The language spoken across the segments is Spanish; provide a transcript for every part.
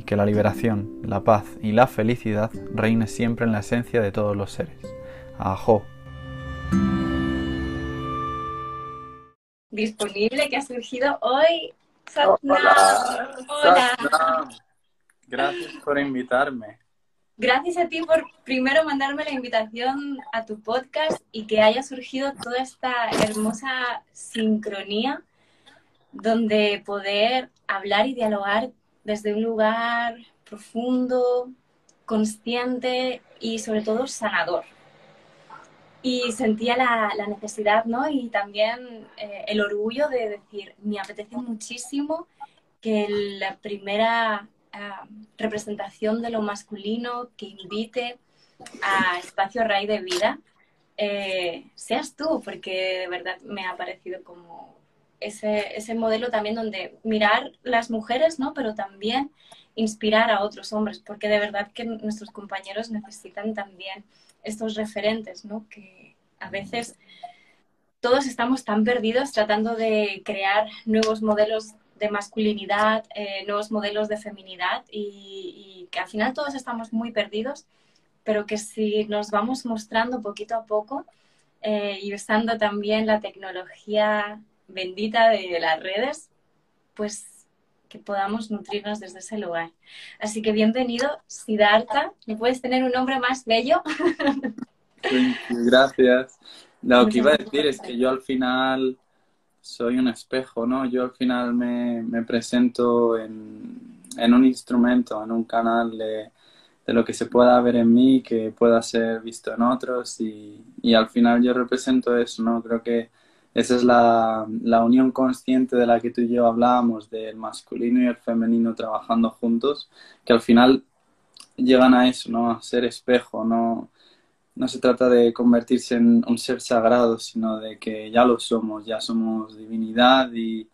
y que la liberación, la paz y la felicidad reine siempre en la esencia de todos los seres. Ajo. Disponible que ha surgido hoy. Hola. Hola. Gracias por invitarme. Gracias a ti por primero mandarme la invitación a tu podcast y que haya surgido toda esta hermosa sincronía donde poder hablar y dialogar desde un lugar profundo, consciente y sobre todo sanador. Y sentía la, necesidad, ¿no? Y también eh, el orgullo de decir, me apetece muchísimo que la primera ah, representación de lo masculino que invite a Espacio Ray de Vida eh, seas tú, porque de verdad me ha parecido como ese, ese modelo también donde mirar las mujeres, ¿no? Pero también inspirar a otros hombres, porque de verdad que nuestros compañeros necesitan también estos referentes, ¿no? Que a veces todos estamos tan perdidos tratando de crear nuevos modelos de masculinidad, eh, nuevos modelos de feminidad y, que al final todos estamos muy perdidos, pero que si nos vamos mostrando poquito a poco eh, y usando también la tecnología bendita de las redes, pues que podamos nutrirnos desde ese lugar. Así que bienvenido, Siddhartha. ¿Me puedes tener un nombre más bello? Gracias. Lo que iba a decir es que yo al final soy un espejo, ¿no? Yo al final me, me presento en, en, un instrumento, en un canal de, de, lo que se pueda ver en mí, que pueda ser visto en otros y, y al final yo represento eso, ¿no? Creo que esa es la, la, unión consciente de la que tú y yo hablábamos, del masculino y el femenino trabajando juntos, que al final llegan a eso, ¿no? A ser espejo, no, no se trata de convertirse en un ser sagrado, sino de que ya lo somos, ya somos divinidad y,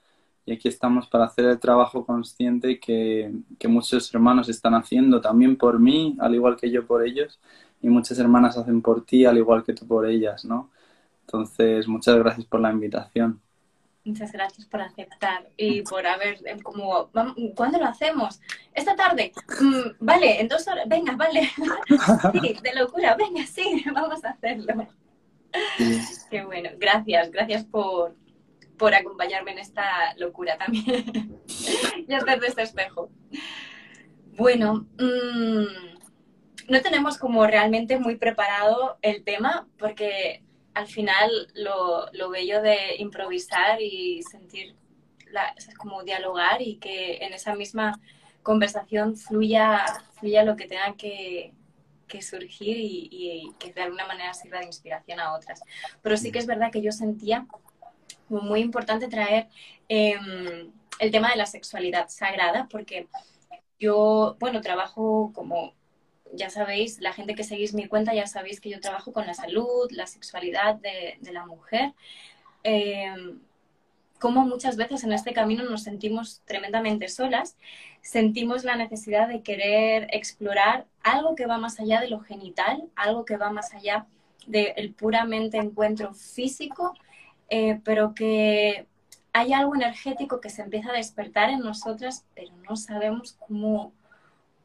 y aquí estamos para hacer el trabajo consciente que, que muchos hermanos están haciendo también por mí, al igual que yo por ellos, y muchas hermanas hacen por ti, al igual que tú por ellas, ¿no? Entonces, muchas gracias por la invitación. Muchas gracias por aceptar y por haber, eh, como, ¿cuándo lo hacemos? Esta tarde. Mm, vale, en dos horas, venga, vale. sí, de locura, venga, sí, vamos a hacerlo. Qué bueno, gracias, gracias por, por acompañarme en esta locura también. y hacer de este espejo. Bueno, mmm, no tenemos como realmente muy preparado el tema porque al final lo, lo bello de improvisar y sentir, la, como dialogar y que en esa misma conversación fluya, fluya lo que tenga que, que surgir y, que de alguna manera sirva de inspiración a otras. Pero sí que es verdad que yo sentía muy importante traer eh, el tema de la sexualidad sagrada porque yo, bueno, trabajo como ya sabéis, la gente que seguís mi cuenta ya sabéis que yo trabajo con la salud, la sexualidad de, la mujer. Eh, como muchas veces en este camino nos sentimos tremendamente solas, sentimos la necesidad de querer explorar algo que va más allá de lo genital, algo que va más allá del puramente encuentro físico, eh, pero que hay algo energético que se empieza a despertar en nosotras, pero no sabemos cómo,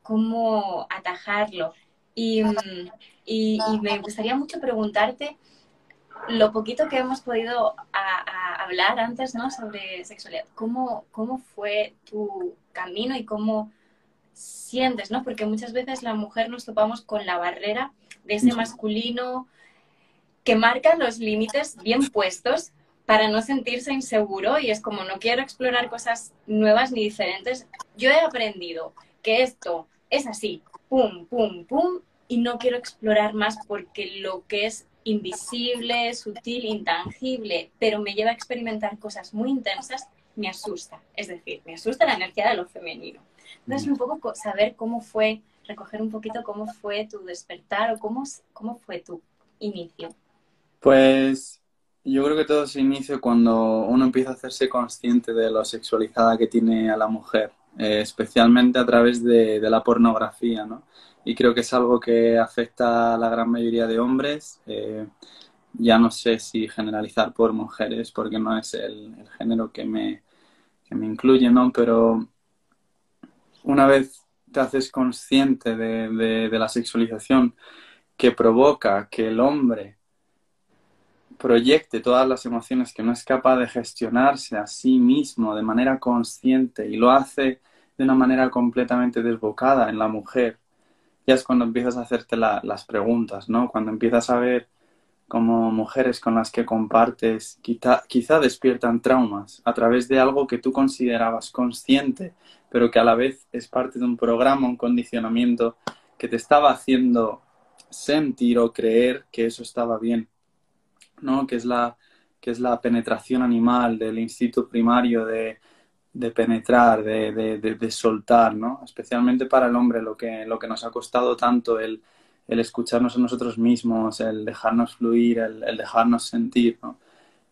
cómo atajarlo. Y, y, y, me gustaría mucho preguntarte lo poquito que hemos podido a, a hablar antes ¿no? sobre sexualidad. ¿Cómo, ¿Cómo fue tu camino y cómo sientes? ¿no? Porque muchas veces la mujer nos topamos con la barrera de ese masculino que marca los límites bien puestos para no sentirse inseguro y es como no quiero explorar cosas nuevas ni diferentes. Yo he aprendido que esto es así, pum, pum, pum, y no quiero explorar más porque lo que es invisible, sutil, intangible, pero me lleva a experimentar cosas muy intensas, me asusta. Es decir, me asusta la energía de lo femenino. Entonces, un poco saber cómo fue, recoger un poquito cómo fue tu despertar o cómo, cómo fue tu inicio. Pues yo creo que todo se inicia cuando uno empieza a hacerse consciente de lo sexualizada que tiene a la mujer, eh, especialmente a través de, de, la pornografía, ¿no? Y creo que es algo que afecta a la gran mayoría de hombres. Eh, ya no sé si generalizar por mujeres, porque no es el, género que me, que me incluye, ¿no? Pero una vez te haces consciente de, de la sexualización que provoca que el hombre proyecte todas las emociones que no es capaz de gestionarse a sí mismo de manera consciente y lo hace de una manera completamente desbocada en la mujer, ya es cuando empiezas a hacerte la, las preguntas, ¿no? Cuando empiezas a ver como mujeres con las que compartes quizá, quizá despiertan traumas a través de algo que tú considerabas consciente, pero que a la vez es parte de un programa, un condicionamiento que te estaba haciendo sentir o creer que eso estaba bien. ¿No? que, es la, que es la penetración animal del instinto primario de, de penetrar, de, de, de, soltar, ¿no? especialmente para el hombre, lo que, lo que nos ha costado tanto el, el escucharnos a nosotros mismos, el dejarnos fluir, el, el dejarnos sentir. ¿no?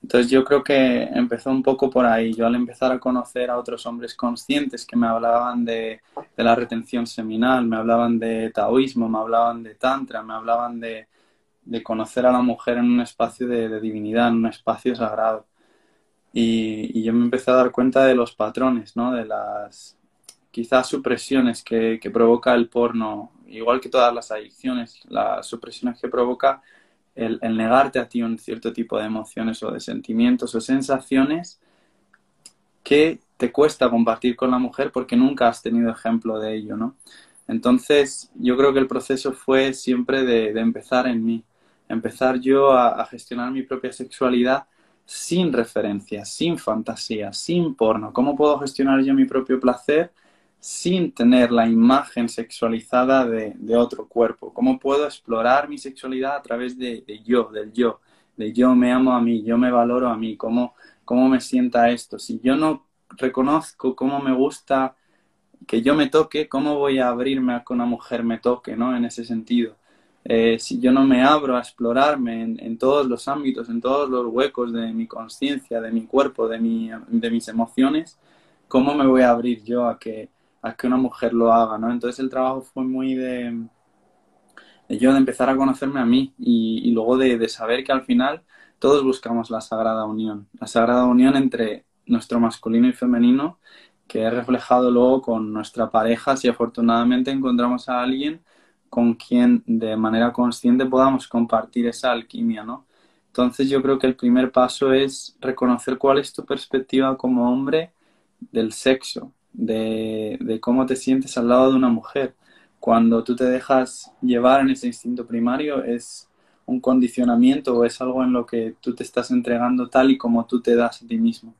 Entonces yo creo que empezó un poco por ahí. Yo al empezar a conocer a otros hombres conscientes que me hablaban de, de la retención seminal, me hablaban de taoísmo, me hablaban de tantra, me hablaban de, de conocer a la mujer en un espacio de, divinidad, en un espacio sagrado. Y, yo me empecé a dar cuenta de los patrones, ¿no? De las quizás supresiones que, provoca el porno, igual que todas las adicciones, las supresiones que provoca el, negarte a ti un cierto tipo de emociones o de sentimientos o sensaciones que te cuesta compartir con la mujer porque nunca has tenido ejemplo de ello, ¿no? Entonces, yo creo que el proceso fue siempre de empezar en mí, empezar yo a, gestionar mi propia sexualidad sin referencias, sin fantasía, sin porno. ¿Cómo puedo gestionar yo mi propio placer sin tener la imagen sexualizada de, otro cuerpo? ¿Cómo puedo explorar mi sexualidad a través de, de, yo, del yo? De yo me amo a mí, yo me valoro a mí, cómo, cómo me sienta esto. Si yo no reconozco cómo me gusta que yo me toque, ¿cómo voy a abrirme a que una mujer me toque, ¿no? En ese sentido eh, si yo no me abro a explorarme en, todos los ámbitos, en todos los huecos de mi conciencia, de mi cuerpo, de, mi, de mis emociones, ¿cómo me voy a abrir yo a que, a que una mujer lo haga? ¿no? Entonces el trabajo fue muy de, de yo de empezar a conocerme a mí y, y luego de, de saber que al final todos buscamos la sagrada unión, la sagrada unión entre nuestro masculino y femenino, que es reflejado luego con nuestra pareja si afortunadamente encontramos a alguien con quien de manera consciente podamos compartir esa alquimia, ¿no? Entonces yo creo que el primer paso es reconocer cuál es tu perspectiva como hombre del sexo, de, de, cómo te sientes al lado de una mujer, cuando tú te dejas llevar en ese instinto primario es un condicionamiento o es algo en lo que tú te estás entregando tal y como tú te das a ti mismo.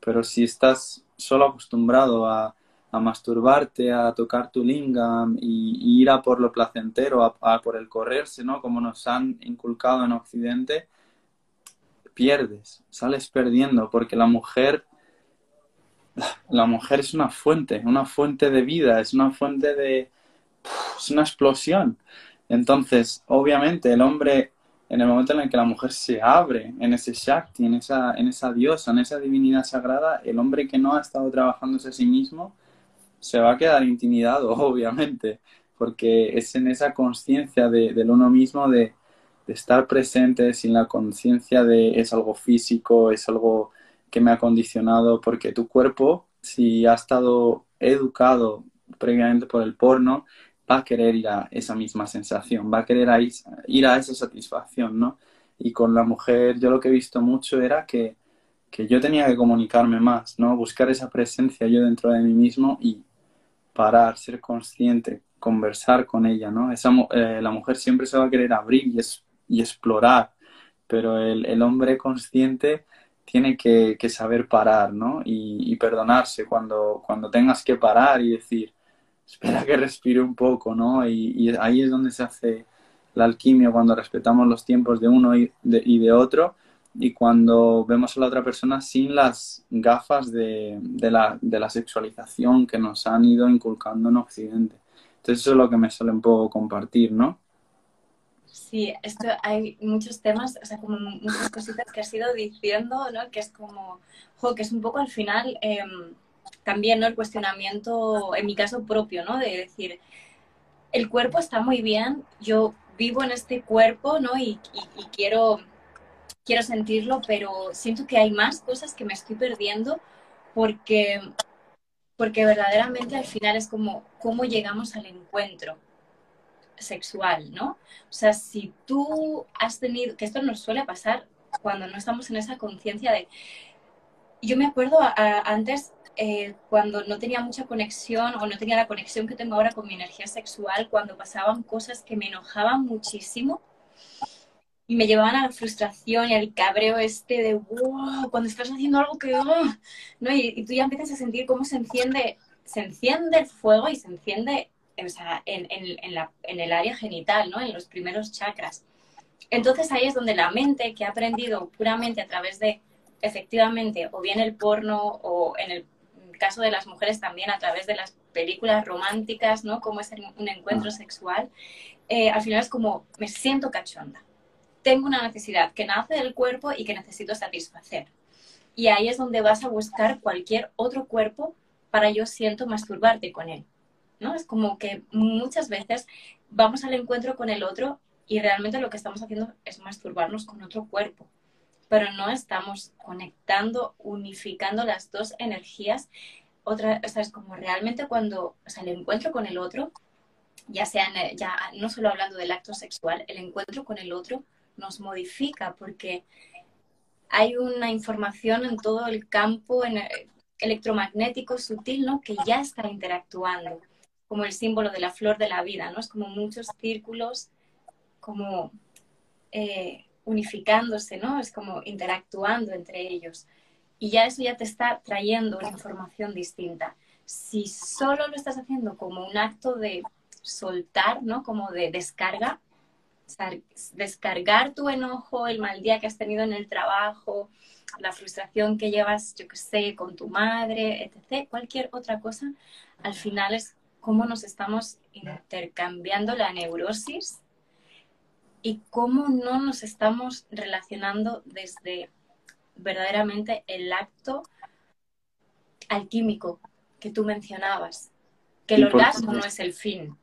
Pero si estás solo acostumbrado a, masturbarte, a tocar tu lingam y, ir a por lo placentero, a, por el correrse, ¿no? Como nos han inculcado en Occidente, pierdes, sales perdiendo, porque la mujer, la mujer es una fuente, una fuente de vida, es una fuente de, es una explosión. Entonces, obviamente, el hombre, en el momento en el que la mujer se abre en ese Shakti, en esa, en esa diosa, en esa divinidad sagrada, el hombre que no ha estado trabajándose a sí mismo se va a quedar intimidado, obviamente, porque es en esa conciencia de, del uno mismo de, de estar presente sin la conciencia de es algo físico, es algo que me ha condicionado, porque tu cuerpo, si ha estado educado previamente por el porno, va a querer ir a esa misma sensación, va a querer ir a esa satisfacción, ¿no? Y con la mujer yo lo que he visto mucho era que, que yo tenía que comunicarme más, ¿no? Buscar esa presencia yo dentro de mí mismo y parar, ser consciente, conversar con ella, ¿no? Esa, eh, la mujer siempre se va a querer abrir y, es, y explorar, pero el, el, hombre consciente tiene que, que saber parar, ¿no? Y, y, perdonarse cuando, cuando tengas que parar y decir, espera que respire un poco, ¿no? Y, ahí es donde se hace la alquimia, cuando respetamos los tiempos de uno y de, otro y cuando vemos a la otra persona sin las gafas de, la, de, la, sexualización que nos han ido inculcando en Occidente. Entonces eso es lo que me suele un poco compartir, ¿no? Sí, esto hay muchos temas, o sea, como muchas cositas que has ido diciendo, ¿no? Que es como, jo, que es un poco al final... Eh, también ¿no? el cuestionamiento, en mi caso propio, ¿no? De decir, el cuerpo está muy bien, yo vivo en este cuerpo, ¿no? Y, quiero, quiero sentirlo, pero siento que hay más cosas que me estoy perdiendo porque, porque verdaderamente al final es como cómo llegamos al encuentro sexual, ¿no? O sea, si tú has tenido, que esto nos suele pasar cuando no estamos en esa conciencia de... Yo me acuerdo antes eh, cuando no tenía mucha conexión o no tenía la conexión que tengo ahora con mi energía sexual, cuando pasaban cosas que me enojaban muchísimo y me llevaban a la frustración y al cabreo este de, wow, cuando estás haciendo algo que, oh", ¿no? Y, tú ya empiezas a sentir cómo se enciende, se enciende el fuego y se enciende o sea, en, en, la, en el área genital, ¿no? En los primeros chakras. Entonces ahí es donde la mente que ha aprendido puramente a través de efectivamente o bien el porno o en el caso de las mujeres también a través de las películas románticas, ¿no? Cómo es un encuentro ah. sexual. Eh, al final es como, me siento cachonda. Tengo una necesidad que nace del cuerpo y que necesito satisfacer. Y ahí es donde vas a buscar cualquier otro cuerpo para yo siento masturbarte con él. ¿no? Es como que muchas veces vamos al encuentro con el otro y realmente lo que estamos haciendo es masturbarnos con otro cuerpo pero no estamos conectando, unificando las dos energías. Otra, o sea, es como realmente cuando, o sea, el encuentro con el otro, ya sea, ya no solo hablando del acto sexual, el encuentro con el otro nos modifica porque hay una información en todo el campo electromagnético sutil, ¿no? Que ya está interactuando, como el símbolo de la flor de la vida, ¿no? Es como muchos círculos, como eh, unificándose, ¿no? Es como interactuando entre ellos. Y ya eso ya te está trayendo una información distinta. Si solo lo estás haciendo como un acto de soltar, ¿no? Como de descarga, descargar tu enojo, el mal día que has tenido en el trabajo, la frustración que llevas, yo qué sé, con tu madre, etc., cualquier otra cosa, al final es cómo nos estamos intercambiando la neurosis y cómo no nos estamos relacionando desde verdaderamente el acto alquímico que tú mencionabas, que el orgasmo no es el fin,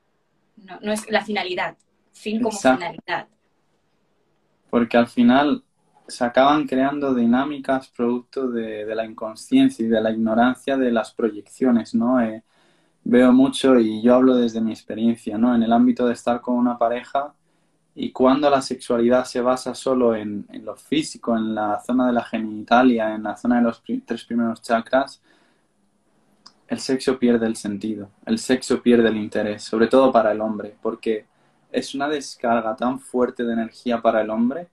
no, es la finalidad, fin como finalidad. Porque al final se acaban creando dinámicas producto de, la inconsciencia y de la ignorancia de las proyecciones, ¿no? Eh, veo mucho y yo hablo desde mi experiencia, ¿no? En el ámbito de estar con una pareja, y cuando la sexualidad se basa solo en, lo físico, en la zona de la genitalia, en la zona de los tres primeros chakras, el sexo pierde el sentido, el sexo pierde el interés, sobre todo para el hombre, porque es una descarga tan fuerte de energía para el hombre,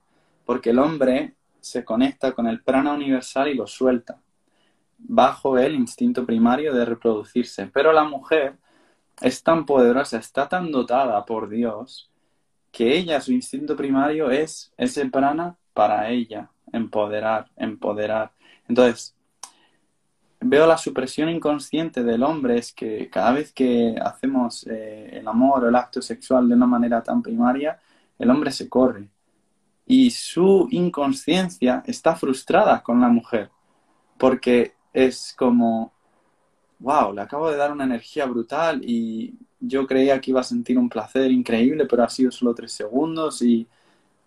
porque el hombre se conecta con el prana universal y lo suelta, bajo el instinto primario de reproducirse. Pero la mujer es tan poderosa, está tan dotada por Dios, que ella, su instinto primario es ese prana para ella, empoderar, empoderar. Entonces, veo la supresión inconsciente del hombre es que cada vez que hacemos eh, el amor o el acto sexual de una manera tan primaria, el hombre se corre. Y su inconsciencia está frustrada con la mujer, porque es como, wow, le acabo de dar una energía brutal y yo creía que iba a sentir un placer increíble, pero ha sido solo tres segundos y,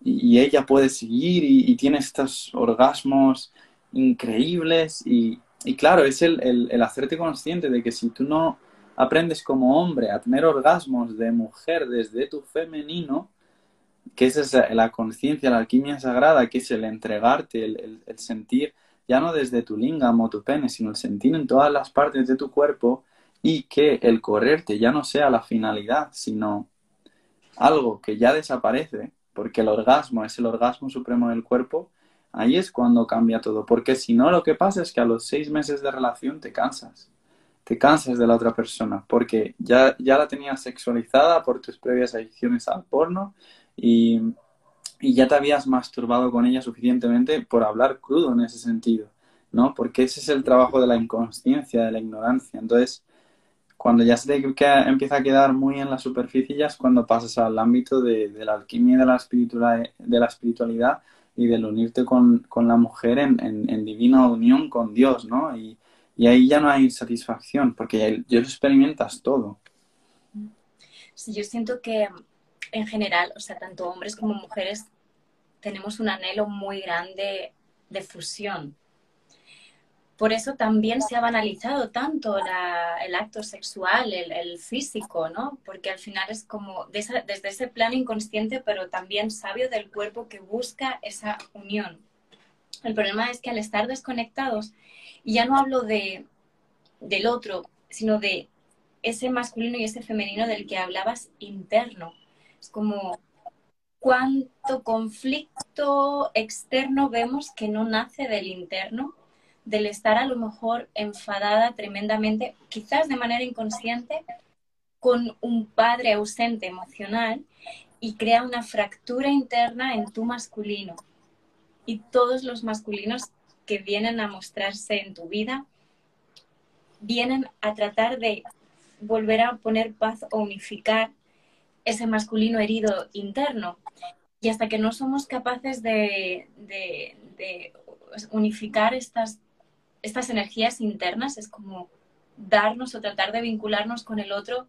ella puede seguir y, tiene estos orgasmos increíbles y, claro, es el, el, hacerte consciente de que si tú no aprendes como hombre a tener orgasmos de mujer desde tu femenino, que esa es la conciencia, la alquimia sagrada, que es el entregarte, el, el sentir ya no desde tu lingam o tu pene, sino el sentir en todas las partes de tu cuerpo y que el correrte ya no sea la finalidad, sino algo que ya desaparece, porque el orgasmo es el orgasmo supremo del cuerpo, ahí es cuando cambia todo, porque si no lo que pasa es que a los seis meses de relación te cansas, te cansas de la otra persona, porque ya, ya la tenías sexualizada por tus previas adicciones al porno y y ya te habías masturbado con ella suficientemente por hablar crudo en ese sentido, ¿no? Porque ese es el trabajo de la inconsciencia, de la ignorancia. Entonces, cuando ya se te empieza a quedar muy en la superficie, ya es cuando pasas al ámbito de, la alquimia de la, de la espiritualidad y del unirte con, la mujer en, divina unión con Dios, ¿no? Y, y ahí ya no hay satisfacción, porque ya, lo experimentas todo. Sí, yo siento que en general, o sea, tanto hombres como mujeres, tenemos un anhelo muy grande de fusión. Por eso también se ha banalizado tanto el acto sexual, el, físico, ¿no? Porque al final es como desde ese plano inconsciente, pero también sabio del cuerpo que busca esa unión. El problema es que al estar desconectados, y ya no hablo de, del otro, sino de ese masculino y ese femenino del que hablabas interno, es como cuánto conflicto externo vemos que no nace del interno, del estar a lo mejor enfadada tremendamente, quizás de manera inconsciente, con un padre ausente emocional y crea una fractura interna en tu masculino. Y todos los masculinos que vienen a mostrarse en tu vida vienen a tratar de volver a poner paz o unificar ese masculino herido interno. Y hasta que no somos capaces de, unificar estas, estas energías internas, es como darnos o tratar de vincularnos con el otro,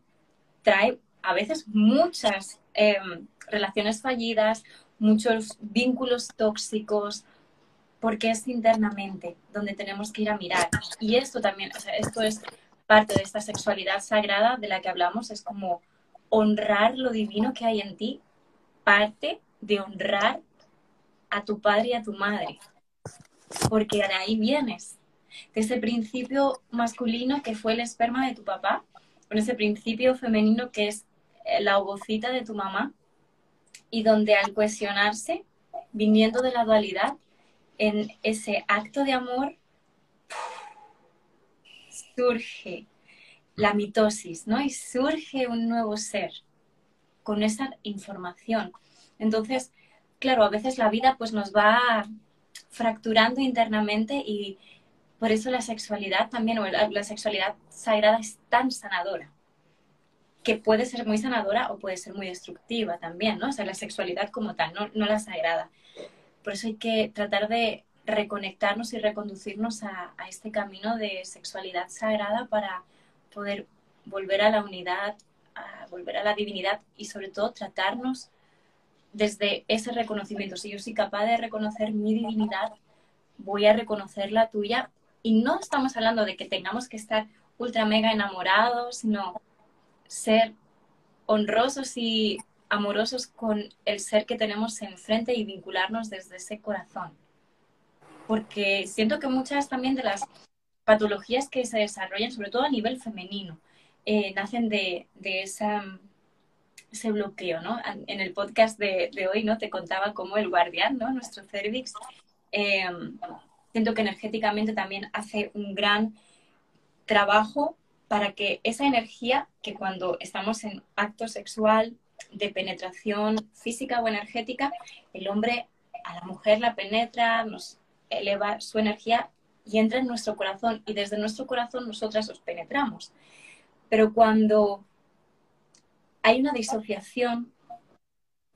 trae a veces muchas em, relaciones fallidas, muchos vínculos tóxicos, porque es internamente donde tenemos que ir a mirar. Y esto también, o sea, esto es parte de esta sexualidad sagrada de la que hablamos, es como honrar lo divino que hay en ti parte de honrar a tu padre y a tu madre, porque de ahí vienes, de ese principio masculino que fue el esperma de tu papá, con ese principio femenino que es eh, la ovocita de tu mamá, y donde al cuestionarse, viniendo de la dualidad, en ese acto de amor, surge la mitosis, ¿no? Y surge un nuevo ser con esa información. Entonces, claro, a veces la vida pues nos va fracturando internamente y por eso la sexualidad también, o la, sexualidad sagrada es tan sanadora, que puede ser muy sanadora o puede ser muy destructiva también, ¿no? O sea, la sexualidad como tal, no, no la sagrada. Por eso hay que tratar de reconectarnos y reconducirnos a este camino de sexualidad sagrada para poder volver a la unidad, a volver a la divinidad y sobre todo tratarnos desde ese reconocimiento. Si yo soy capaz de reconocer mi divinidad, voy a reconocer la tuya. Y no estamos hablando de que tengamos que estar ultra mega enamorados, sino ser honrosos y amorosos con el ser que tenemos enfrente y vincularnos desde ese corazón. Porque siento que muchas también de las patologías que se desarrollan sobre todo a nivel femenino. Eh, nacen de, esa, ese bloqueo, ¿no? En el podcast de, hoy, ¿no? Te contaba cómo el guardián, ¿no? Nuestro cervix, em, siento que energéticamente también hace un gran trabajo para que esa energía que cuando estamos en acto sexual de penetración física o energética, el hombre a la mujer la penetra, nos eleva su energía y entra en nuestro corazón y desde nuestro corazón nosotras os penetramos. Pero cuando hay una disociación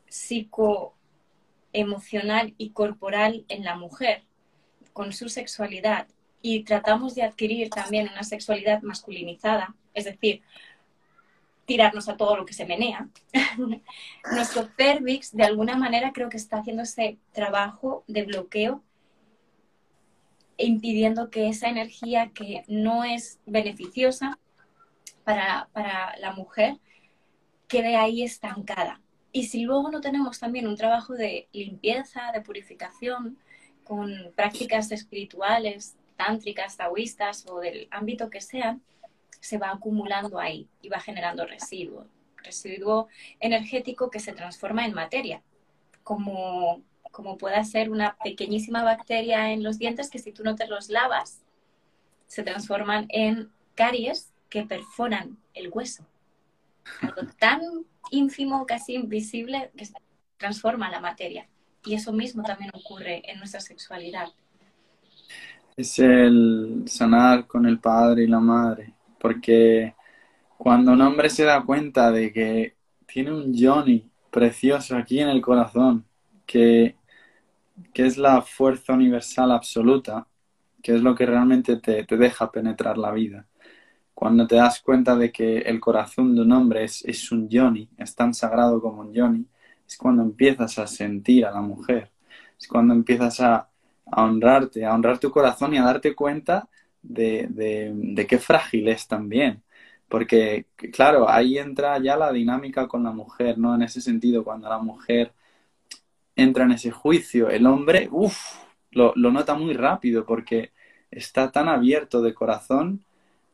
psicoemocional y corporal en la mujer con su sexualidad y tratamos de adquirir también una sexualidad masculinizada, es decir, tirarnos a todo lo que se menea, nuestro cervix de alguna manera creo que está haciendo ese trabajo de bloqueo impidiendo que esa energía que no es beneficiosa para, la mujer quede ahí estancada. Y si luego no tenemos también un trabajo de limpieza, de purificación, con prácticas espirituales, tántricas, taoístas o del ámbito que sean, se va acumulando ahí y va generando residuo, residuo energético que se transforma en materia, como como pueda ser una pequeñísima bacteria en los dientes que si tú no te los lavas, se transforman en caries que perforan el hueso. Algo tan ínfimo, casi invisible, que transforma la materia. Y eso mismo también ocurre en nuestra sexualidad. Es el sanar con el padre y la madre, porque cuando un hombre se da cuenta de que tiene un Johnny precioso aquí en el corazón, que que es la fuerza universal absoluta, que es lo que realmente te, deja penetrar la vida. Cuando te das cuenta de que el corazón de un hombre es, es un yoni, es tan sagrado como un yoni, es cuando empiezas a sentir a la mujer, es cuando empiezas a, honrarte, a honrar tu corazón y a darte cuenta de, de, qué frágil es también. Porque, claro, ahí entra ya la dinámica con la mujer, ¿no? En ese sentido, cuando la mujer entra en ese juicio, el hombre, uff, lo, nota muy rápido porque está tan abierto de corazón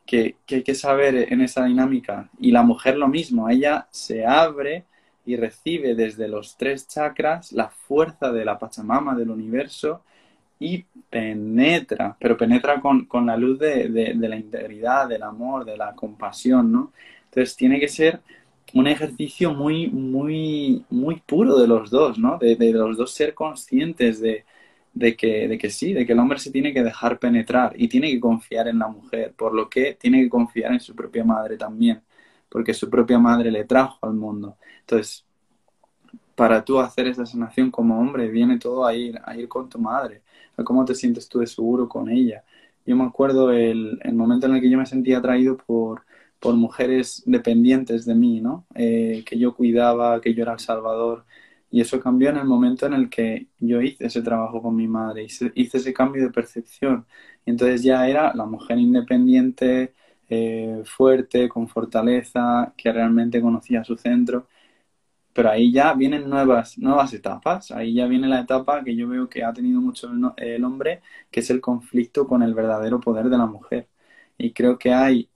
que, hay que saber en esa dinámica. Y la mujer lo mismo, ella se abre y recibe desde los tres chakras la fuerza de la Pachamama, del universo, y penetra, pero penetra con, la luz de, de, la integridad, del amor, de la compasión, ¿no? Entonces tiene que ser un ejercicio muy, muy, muy puro de los dos, ¿no? De, los dos ser conscientes de, que, de que sí, de que el hombre se tiene que dejar penetrar y tiene que confiar en la mujer, por lo que tiene que confiar en su propia madre también, porque su propia madre le trajo al mundo. Entonces, para tú hacer esa sanación como hombre, viene todo a ir, a ir con tu madre, a cómo te sientes tú de seguro con ella. Yo me acuerdo el, momento en el que yo me sentía atraído por, por mujeres dependientes de mí, ¿no? Eh, que yo cuidaba, que yo era el salvador. Y eso cambió en el momento en el que yo hice ese trabajo con mi madre, hice, hice ese cambio de percepción. Entonces ya era la mujer independiente, eh, fuerte, con fortaleza, que realmente conocía su centro. Pero ahí ya vienen nuevas, nuevas etapas. Ahí ya viene la etapa que yo veo que ha tenido mucho el hombre, que es el conflicto con el verdadero poder de la mujer. Y creo que hay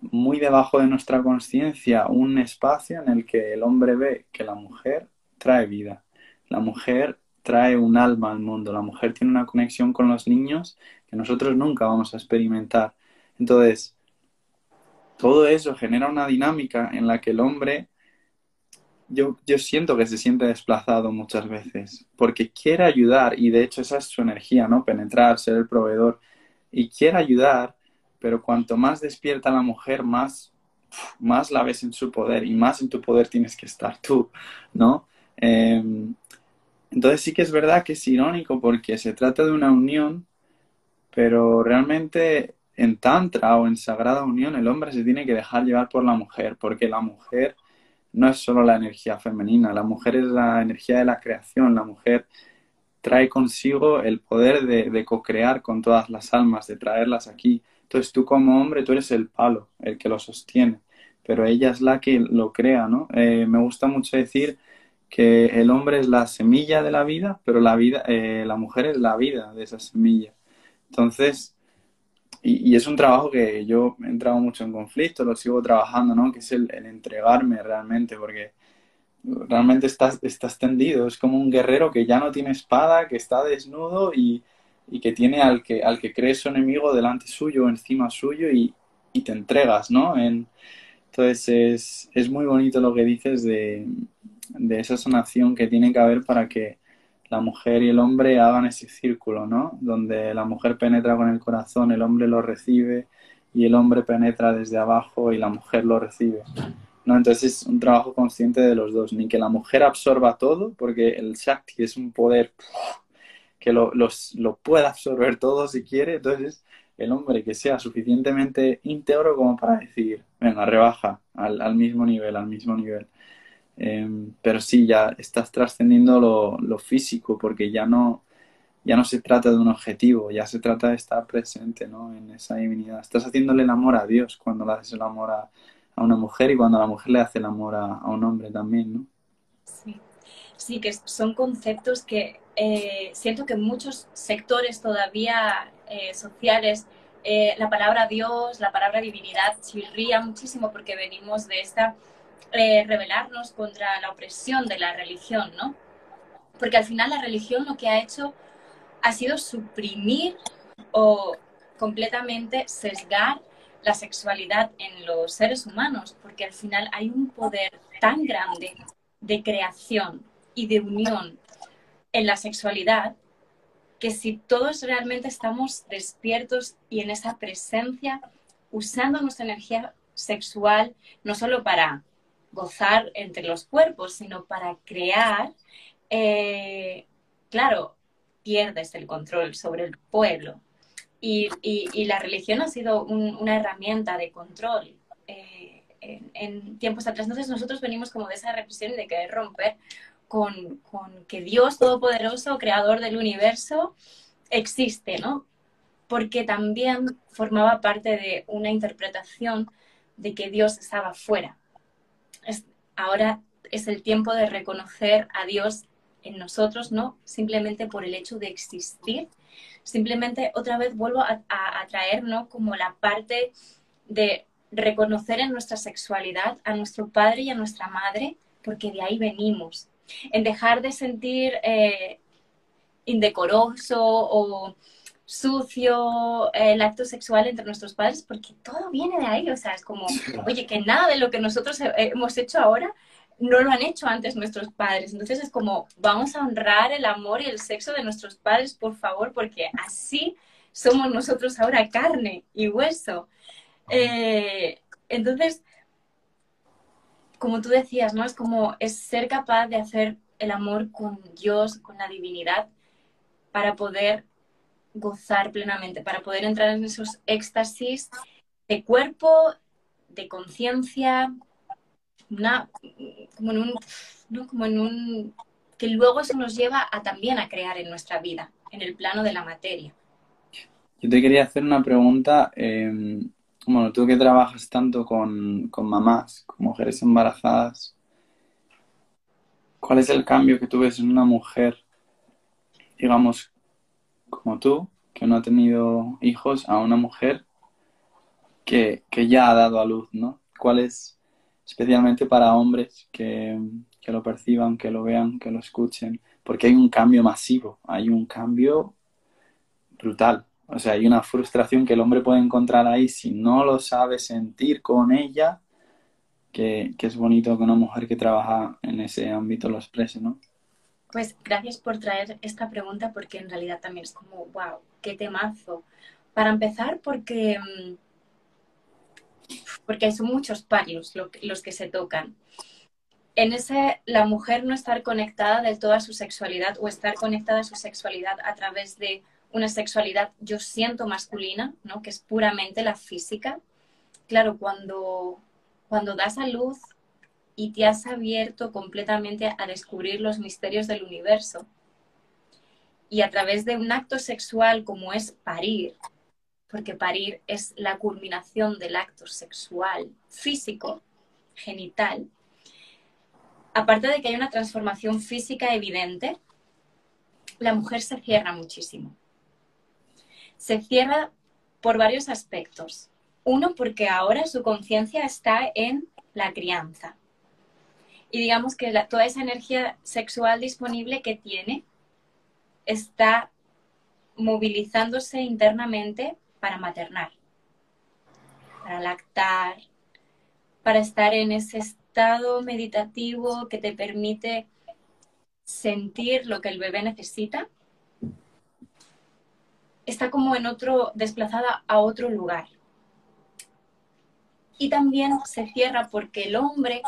muy debajo de nuestra conciencia un espacio en el que el hombre ve que la mujer trae vida, la mujer trae un alma al mundo, la mujer tiene una conexión con los niños que nosotros nunca vamos a experimentar. Entonces, todo eso genera una dinámica en la que el hombre, yo, yo siento que se siente desplazado muchas veces, porque quiere ayudar, y de hecho esa es su energía, ¿no? Penetrar, ser el proveedor, y quiere ayudar, pero cuanto más despierta la mujer, más, más la ves en su poder y más en tu poder tienes que estar tú, ¿no? Em, entonces sí que es verdad que es irónico porque se trata de una unión, pero realmente en Tantra o en Sagrada Unión el hombre se tiene que dejar llevar por la mujer, porque la mujer no es solo la energía femenina, la mujer es la energía de la creación, la mujer trae consigo el poder de, de co-crear con todas las almas, de traerlas aquí. Entonces tú como hombre, tú eres el palo, el que lo sostiene, pero ella es la que lo crea, ¿no? Eh, me gusta mucho decir que el hombre es la semilla de la vida, pero la vida, eh, la mujer es la vida de esa semilla. Entonces, y, es un trabajo que yo he entrado mucho en conflicto, lo sigo trabajando, ¿no? Que es el, entregarme realmente, porque realmente estás, estás tendido, es como un guerrero que ya no tiene espada, que está desnudo y, y que tiene al que, al que cree su enemigo delante suyo, encima suyo y, y te entregas, ¿no? En, entonces es, es, muy bonito lo que dices de, de esa sanación que tiene que haber para que la mujer y el hombre hagan ese círculo, ¿no? Donde la mujer penetra con el corazón, el hombre lo recibe y el hombre penetra desde abajo y la mujer lo recibe. ¿no? Entonces es un trabajo consciente de los dos, ni que la mujer absorba todo, porque el Shakti es un poder que lo, los, lo pueda absorber todo si quiere, entonces el hombre que sea suficientemente íntegro como para decir, venga, rebaja al, al mismo nivel, al mismo nivel. Em, pero sí, ya estás trascendiendo lo, físico porque ya no, ya no se trata de un objetivo, ya se trata de estar presente ¿no? en esa divinidad. Estás haciéndole el amor a Dios cuando le haces el amor a, una mujer y cuando la mujer le hace el amor a, un hombre también, ¿no? Sí. sí, que son conceptos que eh, siento que muchos sectores todavía eh, sociales eh, la palabra Dios, la palabra divinidad chirría muchísimo porque venimos de esta eh, rebelarnos contra la opresión de la religión, ¿no? Porque al final la religión lo que ha hecho ha sido suprimir o completamente sesgar la sexualidad en los seres humanos, porque al final hay un poder tan grande de creación y de unión en la sexualidad que si todos realmente estamos despiertos y en esa presencia, usando nuestra energía sexual, no solo para gozar entre los cuerpos, sino para crear, eh, claro, pierdes el control sobre el pueblo. Y, la religión ha sido una herramienta de control eh, en, tiempos atrás. Entonces nosotros venimos como de esa represión de querer romper con, con que Dios Todopoderoso, Creador del universo, existe, ¿no? Porque también formaba parte de una interpretación de que Dios estaba fuera, ahora es el tiempo de reconocer a Dios en nosotros, no simplemente por el hecho de existir, simplemente otra vez vuelvo a, traer, ¿no? Como la parte de reconocer en nuestra sexualidad a nuestro padre y a nuestra madre, porque de ahí venimos, en dejar de sentir eh, indecoroso o sucio el acto sexual entre nuestros padres, porque todo viene de ahí, o sea, es como, oye, que nada de lo que nosotros hemos hecho ahora no lo han hecho antes nuestros padres. Entonces es como, vamos a honrar el amor y el sexo de nuestros padres, por favor, porque así somos nosotros ahora carne y hueso. Eh, entonces, como tú decías, ¿no? Es como, es ser capaz de hacer el amor con Dios, con la divinidad, para poder gozar plenamente, para poder entrar en esos éxtasis de cuerpo, de conciencia, como en un, que luego eso nos lleva a también a crear en nuestra vida, en el plano de la materia. Yo te quería hacer una pregunta, em, bueno, tú que trabajas tanto con, con mamás, con mujeres embarazadas, ¿cuál es el cambio que tú ves en una mujer, digamos, como tú, que no ha tenido hijos, a una mujer que, ya ha dado a luz, ¿no? ¿Cuál es, especialmente para hombres que, que lo perciban, que lo vean, que lo escuchen? Porque hay un cambio masivo, hay un cambio brutal. O sea, hay una frustración que el hombre puede encontrar ahí si no lo sabe sentir con ella, que, que es bonito que una mujer que trabaja en ese ámbito lo exprese, ¿no? Pues gracias por traer esta pregunta porque en realidad también es como, wow, qué temazo. Para empezar, porque, mm, porque son muchos palos los que se tocan. En ese, la mujer no estar conectada del todo a su sexualidad o estar conectada a su sexualidad a través de una sexualidad, yo siento masculina, ¿no? que es puramente la física. Claro, cuando, cuando das a luz y te has abierto completamente a descubrir los misterios del universo. Y a través de un acto sexual como es parir, porque parir es la culminación del acto sexual físico, genital, aparte de que hay una transformación física evidente, la mujer se cierra muchísimo. Se cierra por varios aspectos. Uno, porque ahora su conciencia está en la crianza. Y digamos que toda esa energía sexual disponible que tiene está movilizándose internamente para maternar, para lactar, para estar en ese estado meditativo que te permite sentir lo que el bebé necesita. Está como en otro, desplazada a otro lugar. Y también se cierra porque el hombre,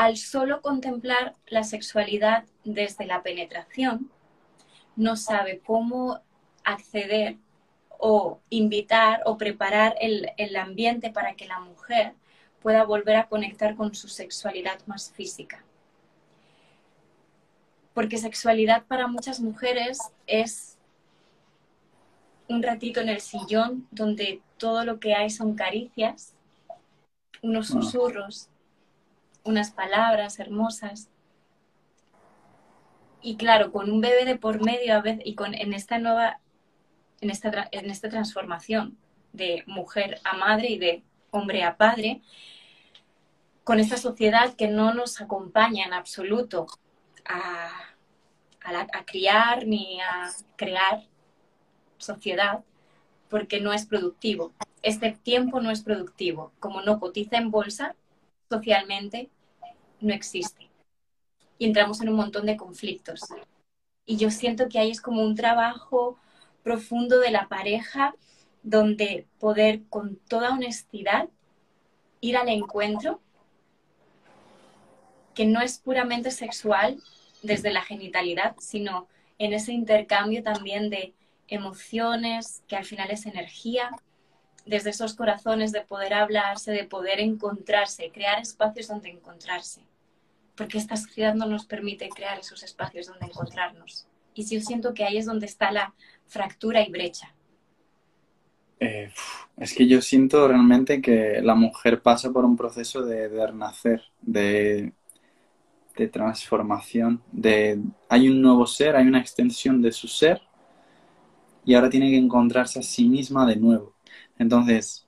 al solo contemplar la sexualidad desde la penetración, no sabe cómo acceder o invitar o preparar el, el, ambiente para que la mujer pueda volver a conectar con su sexualidad más física. Porque sexualidad para muchas mujeres es un ratito en el sillón donde todo lo que hay son caricias unos susurros, unas palabras hermosas. Y claro, con un bebé de por medio a veces, y con, en esta nueva, en esta, en esta transformación de mujer a madre y de hombre a padre, con esta sociedad que no nos acompaña en absoluto a, a criar ni a crear sociedad, porque no es productivo este tiempo no es productivo. Como no cotiza en bolsa, socialmente no existe. Y entramos en un montón de conflictos. Y yo siento que ahí es como un trabajo profundo de la pareja donde poder con toda honestidad ir al encuentro, que no es puramente sexual desde la genitalidad, sino en ese intercambio también de emociones, que al final es energía, desde esos corazones de poder hablarse, de poder encontrarse, crear espacios donde encontrarse. Porque esta sociedad no nos permite crear esos espacios donde encontrarnos. Y sí, yo siento que ahí es donde está la fractura y brecha. Eh, es que yo siento realmente que la mujer pasa por un proceso de, de renacer, de, de transformación, de hay un nuevo ser, hay una extensión de su ser y ahora tiene que encontrarse a sí misma de nuevo. Entonces,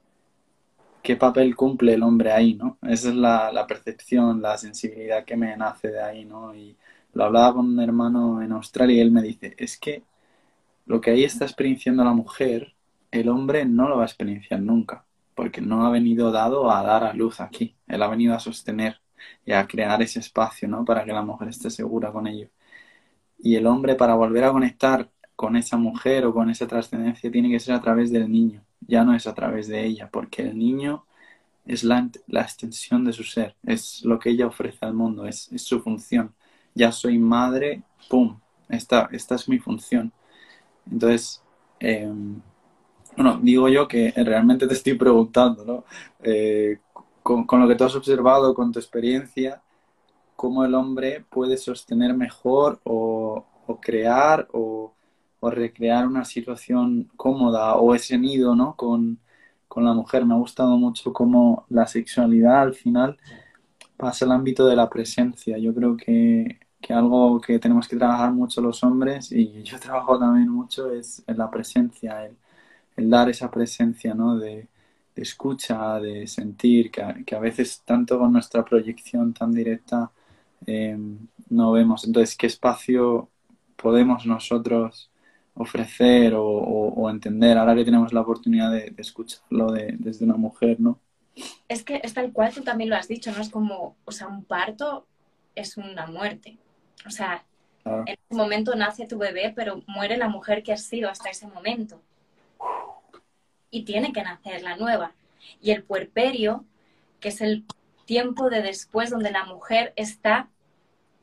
¿qué papel cumple el hombre ahí, no? Esa es la, percepción, la sensibilidad que me nace de ahí, ¿no? Y lo hablaba con un hermano en Australia y él me dice, es que lo que ahí está experienciando la mujer, el hombre no lo va a experienciar nunca, porque no ha venido dado a dar a luz aquí, él ha venido a sostener y a crear ese espacio, ¿no? Para que la mujer esté segura con ello. Y el hombre para volver a conectar con esa mujer o con esa trascendencia tiene que ser a través del niño ya no es a través de ella, porque el niño es la, extensión de su ser, es lo que ella ofrece al mundo, es, su función. Ya soy madre, ¡pum! Esta, esta es mi función. Entonces, em, bueno, digo yo que realmente te estoy preguntando, ¿no? Eh, con, lo que tú has observado, con tu experiencia, cómo el hombre puede sostener mejor o, o crear o o recrear una situación cómoda o ese nido ¿no? con, la mujer. Me ha gustado mucho cómo la sexualidad al final pasa al ámbito de la presencia. Yo creo que, algo que tenemos que trabajar mucho los hombres y yo trabajo también mucho es la presencia, el, dar esa presencia ¿no? de, escucha, de sentir, que a, veces tanto con nuestra proyección tan directa eh, no vemos. Entonces, ¿qué espacio podemos nosotros ofrecer o, entender ahora que tenemos la oportunidad de, escucharlo desde una mujer, ¿no? Es que es tal cual tú también lo has dicho, ¿no? Es como, o sea, un parto es una muerte. O sea, en ese momento nace tu bebé, pero muere la mujer que has sido hasta ese momento. Y tiene que nacer la nueva. Y el puerperio, que es el tiempo de después donde la mujer está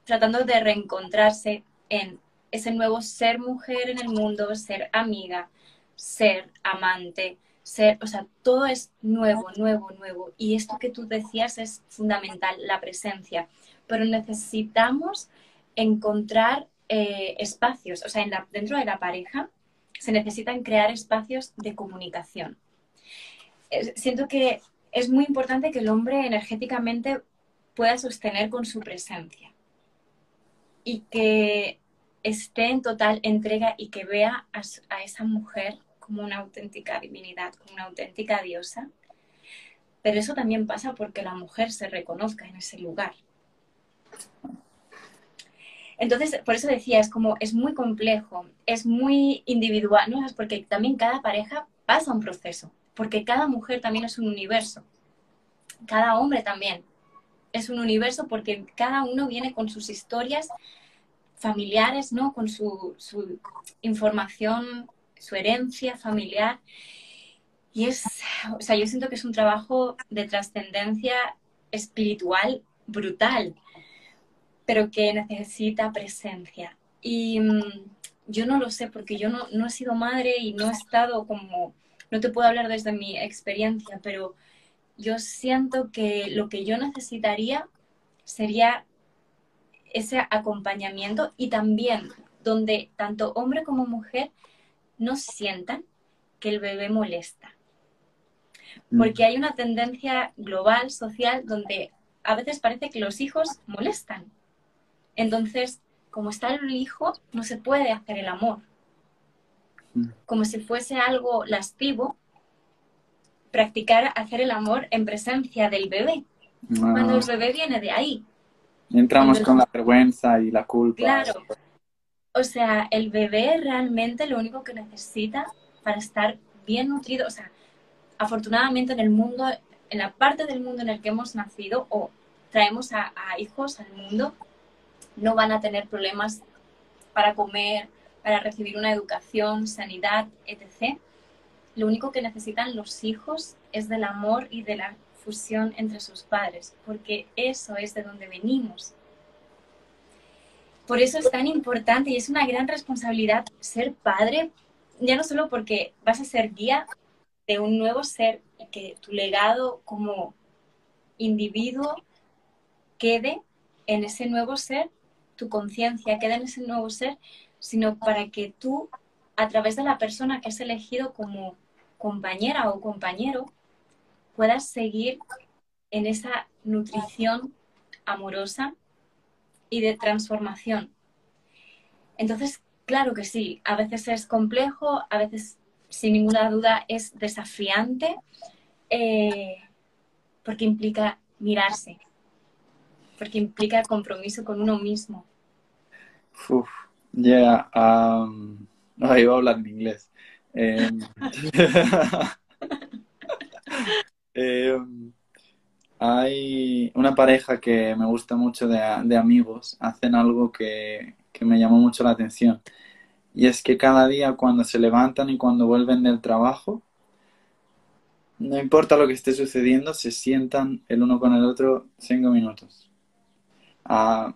tratando de reencontrarse en ese nuevo ser mujer en el mundo, ser amiga, ser amante, ser, o sea, todo es nuevo, nuevo, nuevo. Y esto que tú decías es fundamental, la presencia. Pero necesitamos encontrar eh, espacios, o sea, dentro de la pareja se necesitan crear espacios de comunicación. siento que es muy importante que el hombre energéticamente pueda sostener con su presencia y que esté en total entrega y que vea a, esa mujer como una auténtica divinidad, como una auténtica diosa. Pero eso también pasa porque la mujer se reconozca en ese lugar. Entonces, por eso decía, es como, es muy complejo, es muy individual, ¿no? Porque también cada pareja pasa un proceso, porque cada mujer también es un universo, cada hombre también es un universo porque cada uno viene con sus historias familiares, ¿no? Con su, su información, su herencia familiar. Y es, o sea, yo siento que es un trabajo de trascendencia espiritual brutal, pero que necesita presencia. Y mm, yo no lo sé porque yo no, no he sido madre y no he estado como, no te puedo hablar desde mi experiencia, pero yo siento que lo que yo necesitaría sería ese acompañamiento y también donde tanto hombre como mujer no sientan que el bebé molesta. Mm. Porque hay una tendencia global, social, donde a veces parece que los hijos molestan. Entonces, como está el hijo, no se puede hacer el amor. Mm. Como si fuese algo lastivo, practicar hacer el amor en presencia del bebé. Cuando el bebé viene de ahí. Entramos con la vergüenza y la culpa. Claro. O sea, el bebé realmente lo único que necesita para estar bien nutrido, o sea, afortunadamente en el mundo, en la parte del mundo en el que hemos nacido o traemos a, a hijos al mundo, no van a tener problemas para comer, para recibir una educación, sanidad, etc. Lo único que necesitan los hijos es del amor y de la fusión entre sus padres, porque eso es de donde venimos. Por eso es tan importante y es una gran responsabilidad ser padre, ya no solo porque vas a ser guía de un nuevo ser que tu legado como individuo quede en ese nuevo ser, tu conciencia quede en ese nuevo ser, sino para que tú, a través de la persona que has elegido como compañera o compañero, puedas seguir en esa nutrición amorosa y de transformación. Entonces, claro que sí, a veces es complejo, a veces sin ninguna duda es desafiante, eh, porque implica mirarse, porque implica compromiso con uno mismo. Uf, ya, um, iba a hablar en inglés. Em, em, hay una pareja que me gusta mucho de, amigos, hacen algo que, me llamó mucho la atención. Y es que cada día cuando se levantan y cuando vuelven del trabajo, no importa lo que esté sucediendo, se sientan el uno con el otro cinco minutos a,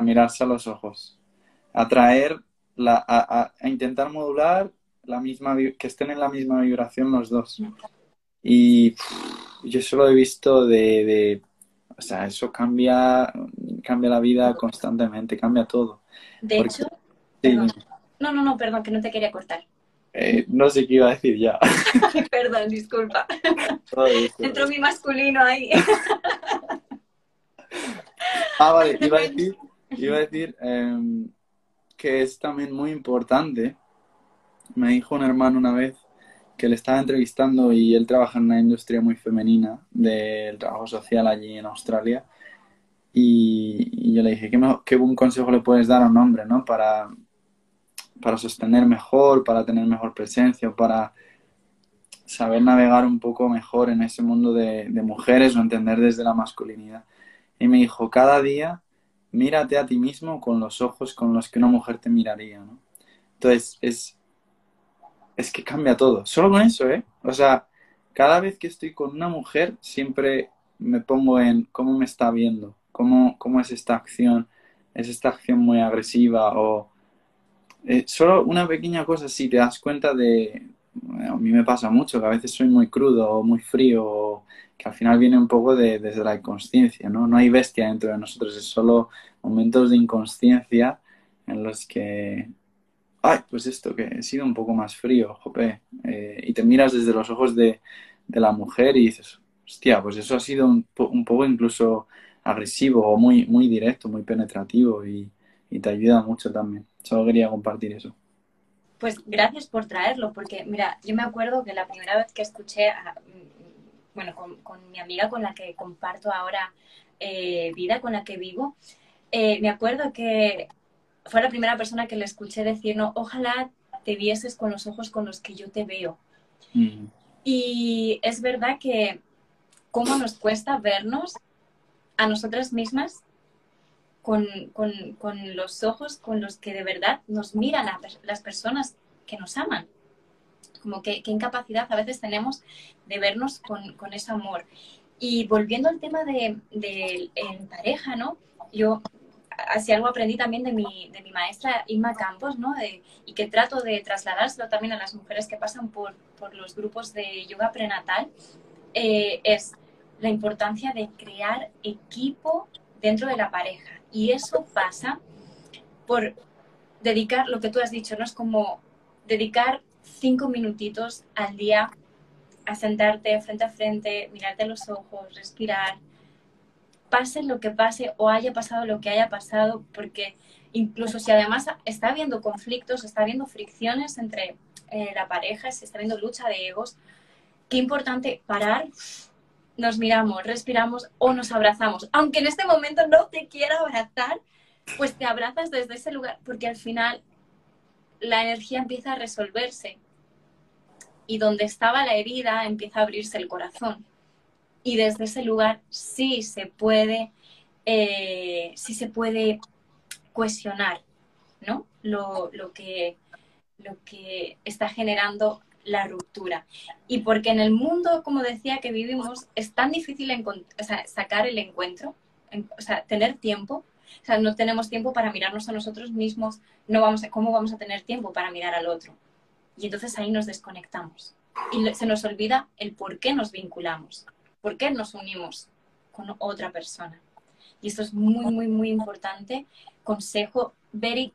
mirarse. a los ojos, a traer, la, a, intentar modular la misma, que estén en la misma vibración los dos. Y yo eso lo he visto de, o sea, eso cambia, cambia la vida constantemente, cambia todo. De hecho, no, no, no, perdón, que no te quería cortar. Eh, no sé qué iba a decir ya. perdón, disculpa. Entró mi masculino ahí. ah, vale, iba a decir, iba a decir em, que es también muy importante. Me dijo un hermano una vez que le estaba entrevistando y él trabaja en una industria muy femenina del trabajo social allí en Australia. Y, yo le dije, ¿qué, ¿qué, buen consejo le puedes dar a un hombre, ¿no? Para, para sostener mejor, para tener mejor presencia, para saber navegar un poco mejor en ese mundo de, mujeres o entender desde la masculinidad. Y me dijo, cada día mírate a ti mismo con los ojos con los que una mujer te miraría. Entonces, es, es que cambia todo. Solo con eso, ¿eh? O sea, cada vez que estoy con una mujer, siempre me pongo en cómo me está viendo, cómo, cómo es esta acción, es esta acción muy agresiva o... Eh, solo una pequeña cosa, si te das cuenta de... a mí me pasa mucho, que a veces soy muy crudo o muy frío, que al final viene un poco de, desde la inconsciencia, ¿no? No hay bestia dentro de nosotros, es solo momentos de inconsciencia en los que ay, pues esto, que he sido un poco más frío, jope. Eh, y te miras desde los ojos de, la mujer y dices, hostia, pues eso ha sido un, poco incluso agresivo o muy, muy directo, muy penetrativo y, te ayuda mucho también. Solo quería compartir eso. pues gracias por traerlo, porque mira, yo me acuerdo que la primera vez que escuché, bueno, con, mi amiga con la que comparto ahora eh, vida, con la que vivo, eh, me acuerdo que fue la primera persona que le escuché decir, no, ojalá te vieses con los ojos con los que yo te veo. Mm. Y es verdad que cómo nos cuesta vernos a nosotras mismas con, los ojos con los que de verdad nos miran las personas que nos aman. Como que, qué incapacidad a veces tenemos de vernos con, ese amor. Y volviendo al tema de, en pareja, ¿no? Yo así algo aprendí también de mi, de mi maestra Inma Campos, ¿no? y que trato de trasladárselo también a las mujeres que pasan por, por los grupos de yoga prenatal, eh, es la importancia de crear equipo dentro de la pareja. Y eso pasa por dedicar lo que tú has dicho, ¿no? Es como dedicar cinco minutitos al día a sentarte frente a frente, mirarte los ojos, respirar, pase lo que pase o haya pasado lo que haya pasado, porque incluso si además está habiendo conflictos, está habiendo fricciones entre eh, la pareja, si está habiendo lucha de egos, qué importante parar, nos miramos, respiramos o nos abrazamos. Aunque en este momento no te quiera abrazar, pues te abrazas desde ese lugar, porque al final la energía empieza a resolverse y donde estaba la herida empieza a abrirse el corazón. Y desde ese lugar sí se puede, eh, sí se puede cuestionar ¿no? lo, que, lo que está generando la ruptura. Y porque en el mundo, como decía, que vivimos, es tan difícil sacar el encuentro, o sea, tener tiempo. O sea, no tenemos tiempo para mirarnos a nosotros mismos, no vamos ¿cómo vamos a tener tiempo para mirar al otro? Y entonces ahí nos desconectamos. Y se nos olvida el por qué nos vinculamos, por qué nos unimos con otra persona. Y esto es muy, muy, muy importante. Consejo very,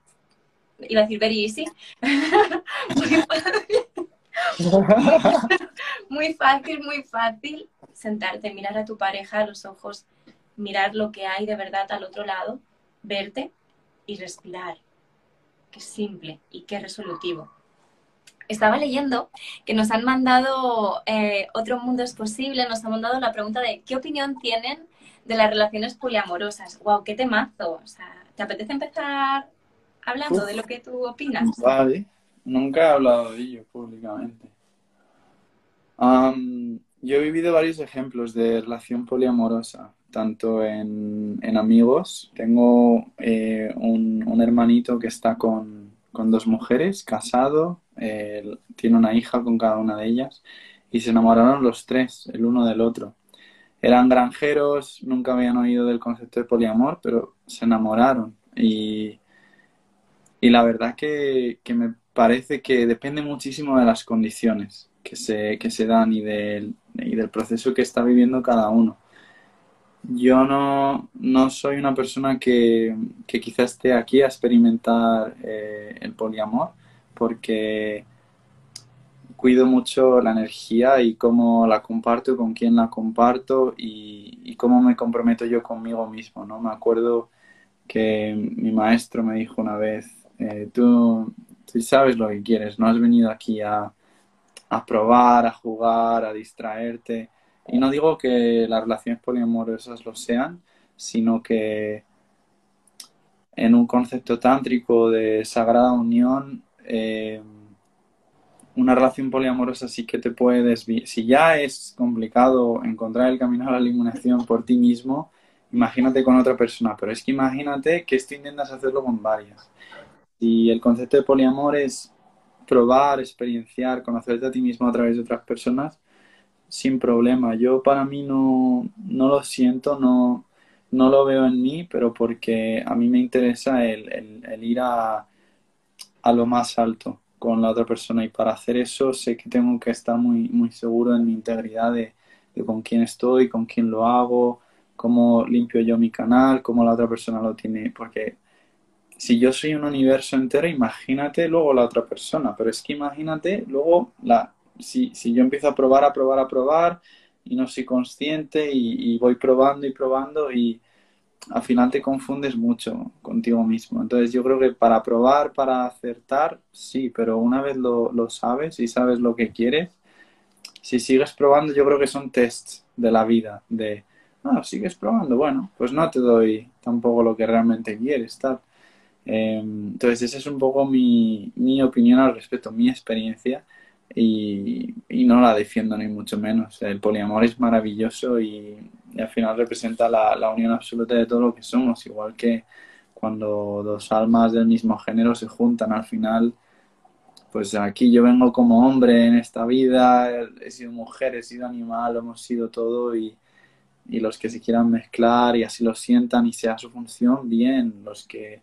iba a decir very easy, muy fácil, muy fácil sentarte, mirar a tu pareja a los ojos, mirar lo que hay de verdad al otro lado, verte y respirar. Qué simple y qué resolutivo. Estaba leyendo que nos han mandado eh, Otro Mundo es Posible, nos han mandado la pregunta de ¿qué opinión tienen de las relaciones poliamorosas? ¡Wow! ¡Qué temazo! O sea, ¿te apetece empezar hablando de lo que tú opinas? Vale. Nunca he hablado de ello públicamente. yo he vivido varios ejemplos de relación poliamorosa, tanto en, amigos. Tengo eh, un, hermanito que está con, dos mujeres, casado, tiene una hija con cada una de ellas y se enamoraron los tres, el uno del otro. Eran granjeros, nunca habían oído del concepto de poliamor, pero se enamoraron y, y la verdad que, que me parece que depende muchísimo de las condiciones que se, que se dan y del, y del proceso que está viviendo cada uno. Yo no, no soy una persona que, que quizás esté aquí a experimentar eh, el poliamor porque cuido mucho la energía y cómo la comparto, con quién la comparto y, cómo me comprometo yo conmigo mismo. ¿no? Me acuerdo que mi maestro me dijo una vez, eh, tú, si sabes lo que quieres, no has venido aquí a, a probar, a jugar, a distraerte. Y no digo que las relaciones poliamorosas lo sean, sino que en un concepto tántrico de sagrada unión, eh, una relación poliamorosa sí que te puede desviar. Si ya es complicado encontrar el camino a la eliminación por ti mismo, imagínate con otra persona. Pero es que imagínate que esto intentas hacerlo con varias. Y el concepto de poliamor es probar, experienciar, conocerte a ti mismo a través de otras personas sin problema. Yo para mí no, no lo siento, no, no lo veo en mí, pero porque a mí me interesa el, ir a, a, lo más alto con la otra persona. Y para hacer eso sé que tengo que estar muy, muy seguro en mi integridad de con quién estoy, con quién lo hago, cómo limpio yo mi canal, cómo la otra persona lo tiene, porque si yo soy un universo entero, imagínate luego la otra persona, pero es que imagínate luego la, si, si yo empiezo a probar, a probar, a probar y no soy consciente y, voy probando y probando y, al final te confundes mucho contigo mismo. Entonces yo creo que para probar, para acertar, sí, pero una vez lo, lo sabes y sabes lo que quieres, si sigues probando, yo creo que son tests de la vida, de, no, sigues probando, bueno, pues no te doy tampoco lo que realmente quieres, tal. Em, entonces esa es un poco mi, mi opinión al respecto, mi experiencia y, no la defiendo ni mucho menos. El poliamor es maravilloso y, al final representa la, la, unión absoluta de todo lo que somos, igual que cuando dos almas del mismo género se juntan al final. Pues aquí yo vengo como hombre en esta vida, he sido mujer, he sido animal, hemos sido todo y, y los que se quieran mezclar y así lo sientan y sea su función, bien. Los que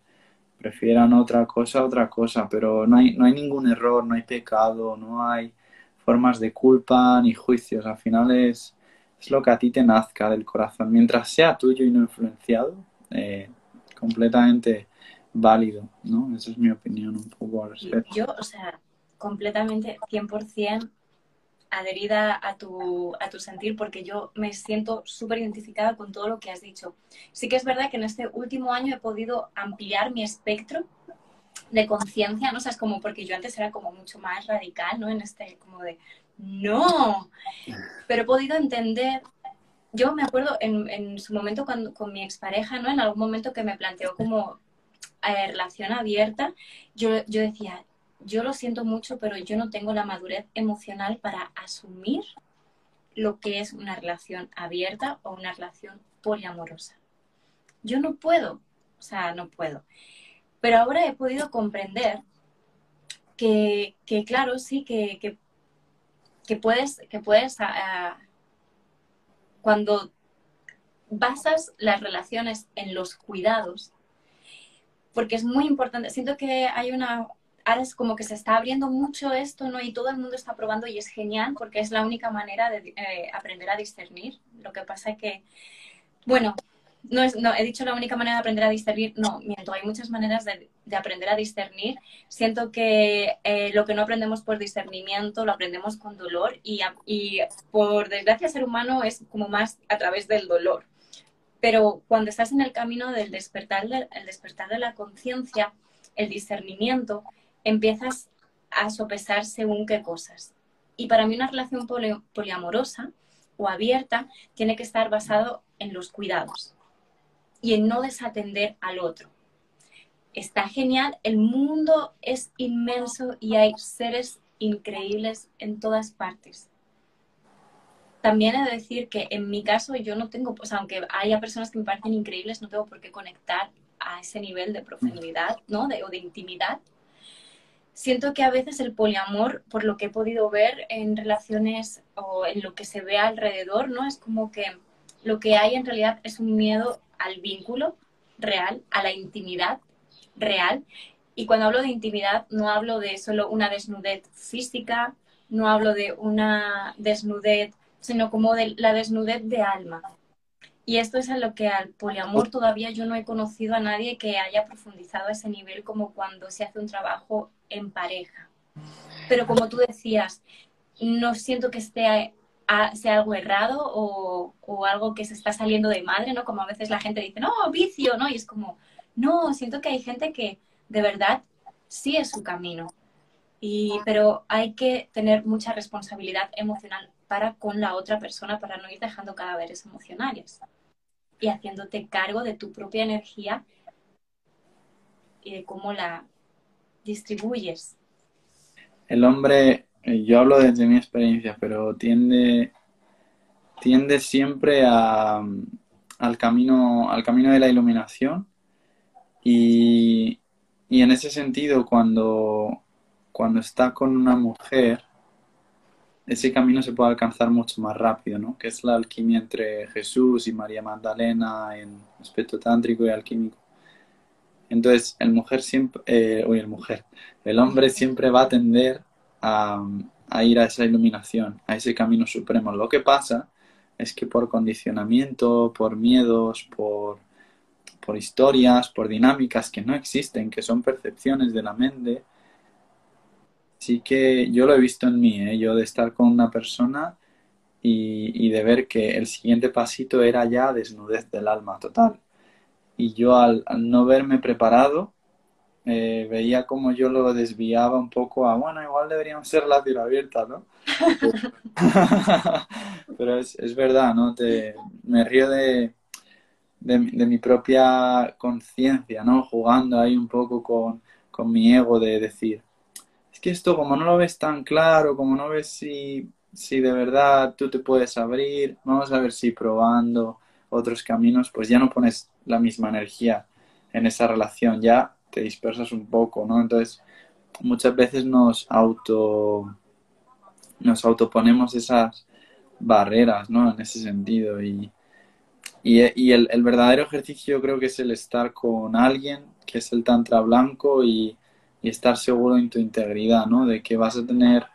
prefieran otra cosa, otra cosa, pero no hay, no hay ningún error, no hay pecado, no hay formas de culpa ni juicios. Al final es, es lo que a ti te nazca del corazón. Mientras sea tuyo y no influenciado, eh, completamente válido, ¿no? Esa es mi opinión un poco al respecto. Yo, o sea, completamente 100% adherida a tu, a tu sentir porque yo me siento súper identificada con todo lo que has dicho. Sí que es verdad que en este último año he podido ampliar mi espectro de conciencia, ¿no? O sea, es como porque yo antes era como mucho más radical, ¿no? En este, como de, no, pero he podido entender, yo me acuerdo en, en su momento cuando, con mi expareja, ¿no? En algún momento que me planteó como eh, relación abierta, yo, yo decía, yo lo siento mucho, pero yo no tengo la madurez emocional para asumir lo que es una relación abierta o una relación poliamorosa. Yo no puedo, o sea, no puedo. Pero ahora he podido comprender que, que claro, sí, que, que, puedes, que puedes uh, cuando basas las relaciones en los cuidados, porque es muy importante, siento que hay una, ahora es como que se está abriendo mucho esto, ¿no? Y todo el mundo está probando y es genial porque es la única manera de eh, aprender a discernir. Lo que pasa es que, bueno, no, es, no he dicho la única manera de aprender a discernir, no, miento, hay muchas maneras de, de aprender a discernir. Siento que eh, lo que no aprendemos por discernimiento lo aprendemos con dolor y, y por desgracia ser humano es como más a través del dolor. Pero cuando estás en el camino del despertar, el despertar de la conciencia, el discernimiento, empiezas a sopesar según qué cosas. Y para mí una relación poli poliamorosa o abierta tiene que estar basado en los cuidados y en no desatender al otro. Está genial, el mundo es inmenso y hay seres increíbles en todas partes. También he de decir que en mi caso yo no tengo, pues aunque haya personas que me parecen increíbles, no tengo por qué conectar a ese nivel de profundidad, ¿no? De, o de intimidad siento que a veces el poliamor, por lo que he podido ver en relaciones o en lo que se ve alrededor, ¿no? Es como que lo que hay en realidad es un miedo al vínculo real, a la intimidad real. Y cuando hablo de intimidad, no hablo de solo una desnudez física, no hablo de una desnudez, sino como de la desnudez de alma. Y esto es a lo que al poliamor todavía yo no he conocido a nadie que haya profundizado a ese nivel como cuando se hace un trabajo en pareja. Pero como tú decías, no siento que esté sea algo errado o, o, algo que se está saliendo de madre, ¿no? Como a veces la gente dice, no, vicio, ¿no? Y es como, no, siento que hay gente que de verdad sí es su camino. Y, pero hay que tener mucha responsabilidad emocional para con la otra persona para no ir dejando cadáveres emocionales y haciéndote cargo de tu propia energía y de cómo la distribuyes. El hombre, eh, yo hablo desde mi experiencia, pero tiende, tiende siempre a, al, camino, al camino de la iluminación y, y en ese sentido cuando, cuando está con una mujer, ese camino se puede alcanzar mucho más rápido, ¿no? Que es la alquimia entre Jesús y María Magdalena en aspecto tántrico y alquímico. Entonces, el mujer siempre, eh, el mujer, el hombre siempre va a tender a, a ir a esa iluminación, a ese camino supremo. Lo que pasa es que por condicionamiento, por miedos, por, por historias, por dinámicas que no existen, que son percepciones de la mente, sí que yo lo he visto en mí, ¿eh? yo de estar con una persona y, y, de ver que el siguiente pasito era ya desnudez del alma total. Y yo al, no verme preparado, eh, veía como yo lo desviaba un poco a, bueno, igual deberíamos ser relación abierta, ¿no? Pero es, es, verdad, ¿no? Te, me río de, de, mi propia conciencia, ¿no? Jugando ahí un poco con, con mi ego de decir, es que esto como no lo ves tan claro, como no ves si, si de verdad tú te puedes abrir, vamos a ver si probando otros caminos, pues ya no pones la misma energía en esa relación, ya te dispersas un poco, ¿no? Entonces, muchas veces nos auto nos autoponemos esas barreras, ¿no? En ese sentido. Y, y, el, verdadero ejercicio yo creo que es el estar con alguien, que es el tantra blanco, y estar seguro en tu integridad, ¿no? De que vas a tener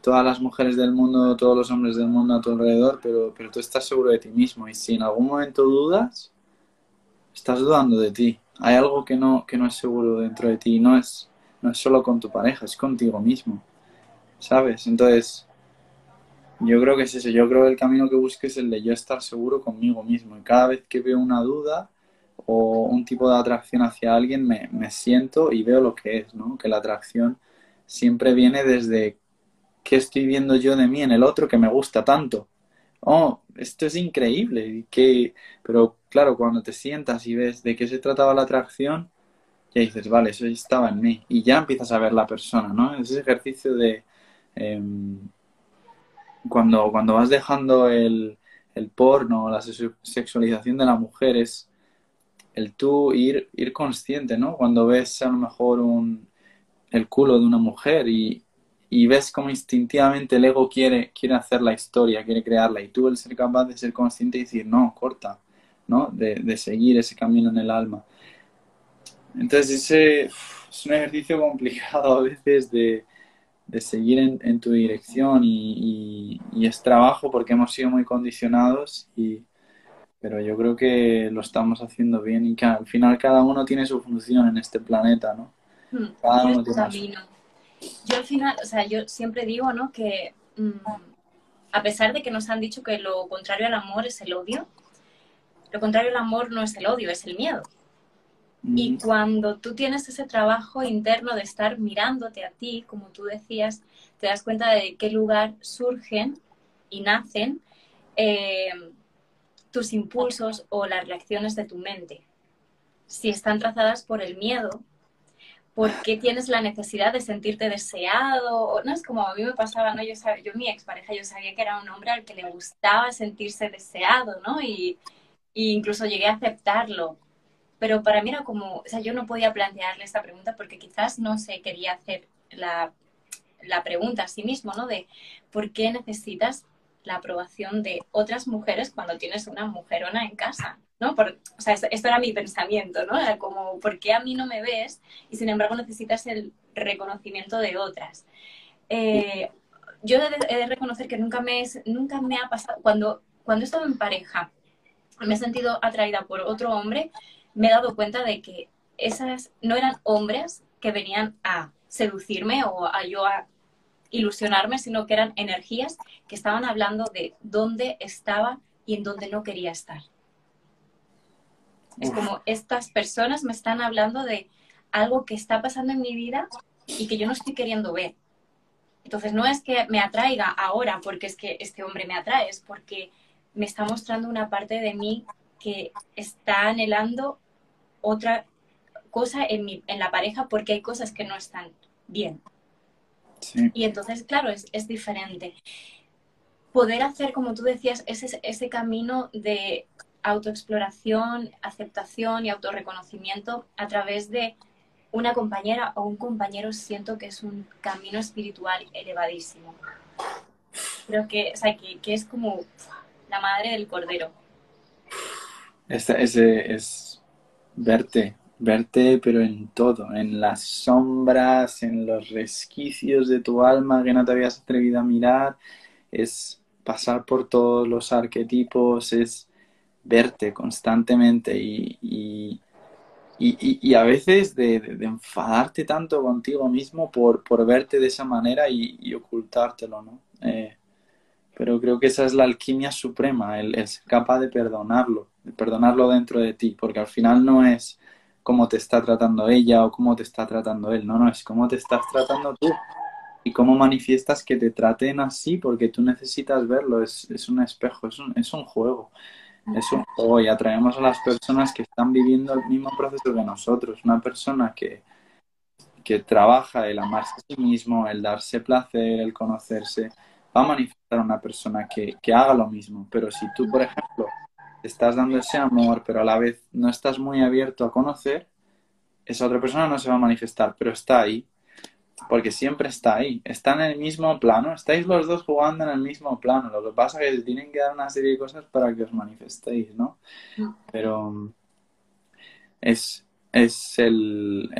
todas las mujeres del mundo, todos los hombres del mundo a tu alrededor, pero, pero tú estás seguro de ti mismo. Y si en algún momento dudas, estás dudando de ti. Hay algo que no, que no es seguro dentro de ti. No es, no es solo con tu pareja, es contigo mismo. ¿Sabes? Entonces, yo creo que es eso. Yo creo que el camino que busques es el de yo estar seguro conmigo mismo. Y cada vez que veo una duda o un tipo de atracción hacia alguien, me, me siento y veo lo que es, ¿no? Que la atracción siempre viene desde qué estoy viendo yo de mí en el otro que me gusta tanto. Oh, esto es increíble. Que... Pero claro, cuando te sientas y ves de qué se trataba la atracción, ya dices, vale, eso estaba en mí. Y ya empiezas a ver la persona, ¿no? Ese ejercicio de... Em, cuando, cuando vas dejando el, el porno, la sexualización de la mujer, es el tú ir, ir consciente, ¿no? Cuando ves a lo mejor un, el culo de una mujer y, y ves como instintivamente el ego quiere, quiere hacer la historia, quiere crearla, y tú el ser capaz de ser consciente y decir, no, corta, ¿no? De, de seguir ese camino en el alma. Entonces ese es un ejercicio complicado a veces de, de seguir en, en, tu dirección y, y, es trabajo porque hemos sido muy condicionados y pero yo creo que lo estamos haciendo bien y que al final cada uno tiene su función en este planeta, ¿no? Hmm. Cada uno tiene su yo al final, o sea, yo siempre digo, ¿no? Que mm, a pesar de que nos han dicho que lo contrario al amor es el odio, lo contrario al amor no es el odio, es el miedo. Y cuando tú tienes ese trabajo interno de estar mirándote a ti, como tú decías, te das cuenta de qué lugar surgen y nacen eh, tus impulsos o las reacciones de tu mente. Si están trazadas por el miedo, por qué tienes la necesidad de sentirte deseado, no es como a mí me pasaba, ¿no? Yo, yo mi expareja, yo sabía que era un hombre al que le gustaba sentirse deseado, ¿no? Y, incluso llegué a aceptarlo, pero para mí era como, o sea, yo no podía plantearle esta pregunta porque quizás no se quería hacer la, la pregunta a sí mismo, ¿no? De por qué necesitas la aprobación de otras mujeres cuando tienes una mujerona en casa. ¿No? o sea, esto, era mi pensamiento, ¿no? Era como, ¿por qué a mí no me ves? Y sin embargo necesitas el reconocimiento de otras. Eh, yo he de, reconocer que nunca me, nunca me ha pasado, cuando, cuando he estado en pareja, me he sentido atraída por otro hombre, me he dado cuenta de que esas no eran hombres que venían a seducirme o a yo a ilusionarme, sino que eran energías que estaban hablando de dónde estaba y en dónde no quería estar. Es como estas personas me están hablando de algo que está pasando en mi vida y que yo no estoy queriendo ver. Entonces no es que me atraiga ahora porque es que este hombre me atrae, es porque me está mostrando una parte de mí que está anhelando otra cosa en, mi, en la pareja porque hay cosas que no están bien. Y entonces, claro, es, es, diferente. Poder hacer, como tú decías, ese, ese camino de autoexploración, aceptación y autorreconocimiento a través de una compañera o un compañero siento que es un camino espiritual elevadísimo. Creo que, o sea, que, es como la madre del cordero. Este, ese es verte, verte pero en todo, en las sombras, en los resquicios de tu alma que no te habías atrevido a mirar, es pasar por todos los arquetipos, es verte constantemente y, y, y, a veces de, enfadarte tanto contigo mismo por, por verte de esa manera y, ocultártelo, ¿no? Eh, pero creo que esa es la alquimia suprema, el, ser capaz de perdonarlo, perdonarlo dentro de ti, porque al final no es cómo te está tratando ella o cómo te está tratando él, no, no, es cómo te estás tratando tú y cómo manifiestas que te traten así, porque tú necesitas verlo, es, es un espejo, es un, es un juego, es un juego y atraemos a las personas que están viviendo el mismo proceso que nosotros, una persona que, que trabaja el amarse a sí mismo, el darse placer, el conocerse, va a manifestar a una persona que, que haga lo mismo, pero si tú, por ejemplo, estás dando ese amor, pero a la vez no estás muy abierto a conocer, esa otra persona no se va a manifestar, pero está ahí, porque siempre está ahí, está en el mismo plano, estáis los dos jugando en el mismo plano, lo que pasa es que tienen que dar una serie de cosas para que os manifestéis, ¿no? Mm. Pero es, es el,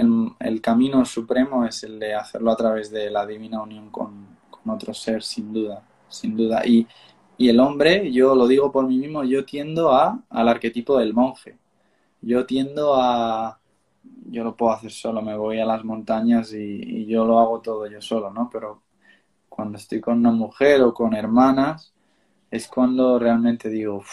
el, camino supremo, es el de hacerlo a través de la divina unión con, con otro ser, sin duda, sin duda. Y, y el hombre, yo lo digo por mí mismo, yo tiendo a, al arquetipo del monje. Yo tiendo a... Yo lo puedo hacer solo, me voy a las montañas y, yo lo hago todo yo solo, ¿no? Pero cuando estoy con una mujer o con hermanas, es cuando realmente digo,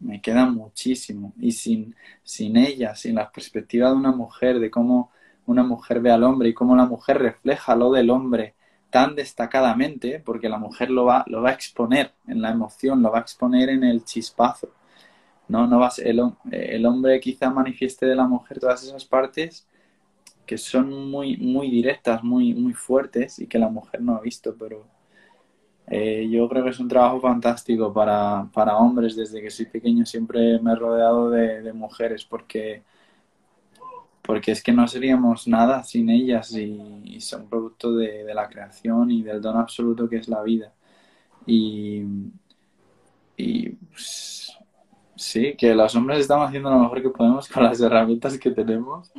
me queda muchísimo. Y sin, sin ella, sin la perspectiva de una mujer, de cómo una mujer ve al hombre y cómo la mujer refleja lo del hombre tan destacadamente, porque la mujer lo va, lo va a exponer en la emoción, lo va a exponer en el chispazo. No, no el, hombre quizá manifieste de la mujer todas esas partes que son muy, muy directas, muy, muy fuertes y que la mujer no ha visto, pero eh, yo creo que es un trabajo fantástico para, para, hombres. Desde que soy pequeño siempre me he rodeado de, mujeres porque porque es que no seríamos nada sin ellas y, son producto de, la creación y del don absoluto que es la vida. Y, pues, sí, que los hombres estamos haciendo lo mejor que podemos con las herramientas que tenemos.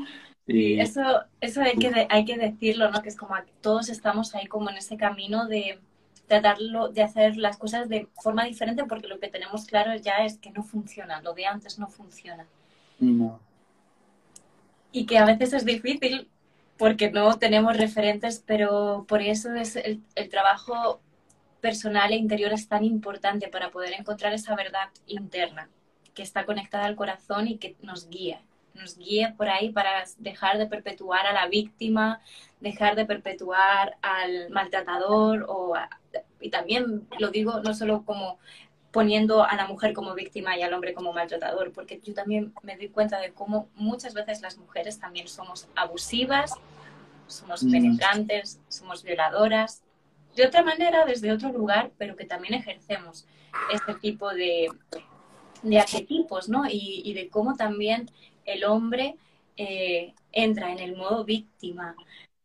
Y... eso, eso hay, que, hay que decirlo, ¿no? Que es como todos estamos ahí como en ese camino de tratarlo, de hacer las cosas de forma diferente porque lo que tenemos claro ya es que no funciona, lo de antes no funciona. No y que a veces es difícil porque no tenemos referentes, pero por eso es el, trabajo personal e interior es tan importante para poder encontrar esa verdad interna que está conectada al corazón y que nos guía, nos guía por ahí para dejar de perpetuar a la víctima, dejar de perpetuar al maltratador o y también lo digo no solo como poniendo a la mujer como víctima y al hombre como maltratador, porque yo también me doy cuenta de cómo muchas veces las mujeres también somos abusivas, somos mm. penetrantes, somos violadoras, de otra manera, desde otro lugar, pero que también ejercemos este tipo de, de arquetipos, ¿no? Y, de cómo también el hombre eh, entra en el modo víctima.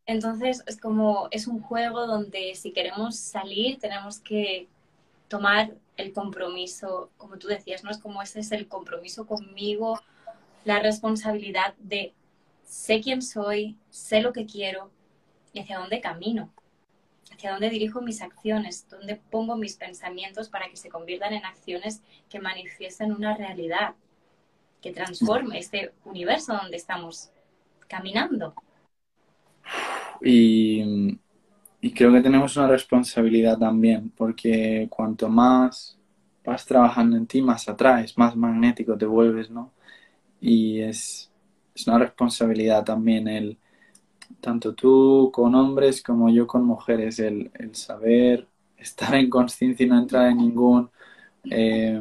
Entonces, es como, es un juego donde si queremos salir, tenemos que tomar el compromiso, como tú decías, ¿no? Es como ese es el compromiso conmigo, la responsabilidad de sé quién soy, sé lo que quiero y hacia dónde camino, hacia dónde dirijo mis acciones, dónde pongo mis pensamientos para que se conviertan en acciones que manifiesten una realidad, que transforme este universo donde estamos caminando. Y y creo que tenemos una responsabilidad también, porque cuanto más vas trabajando en ti, más atraes, más magnético te vuelves, ¿no? Y es, es una responsabilidad también el, tanto tú con hombres como yo con mujeres, el, el saber estar en conciencia y no entrar en ningún eh,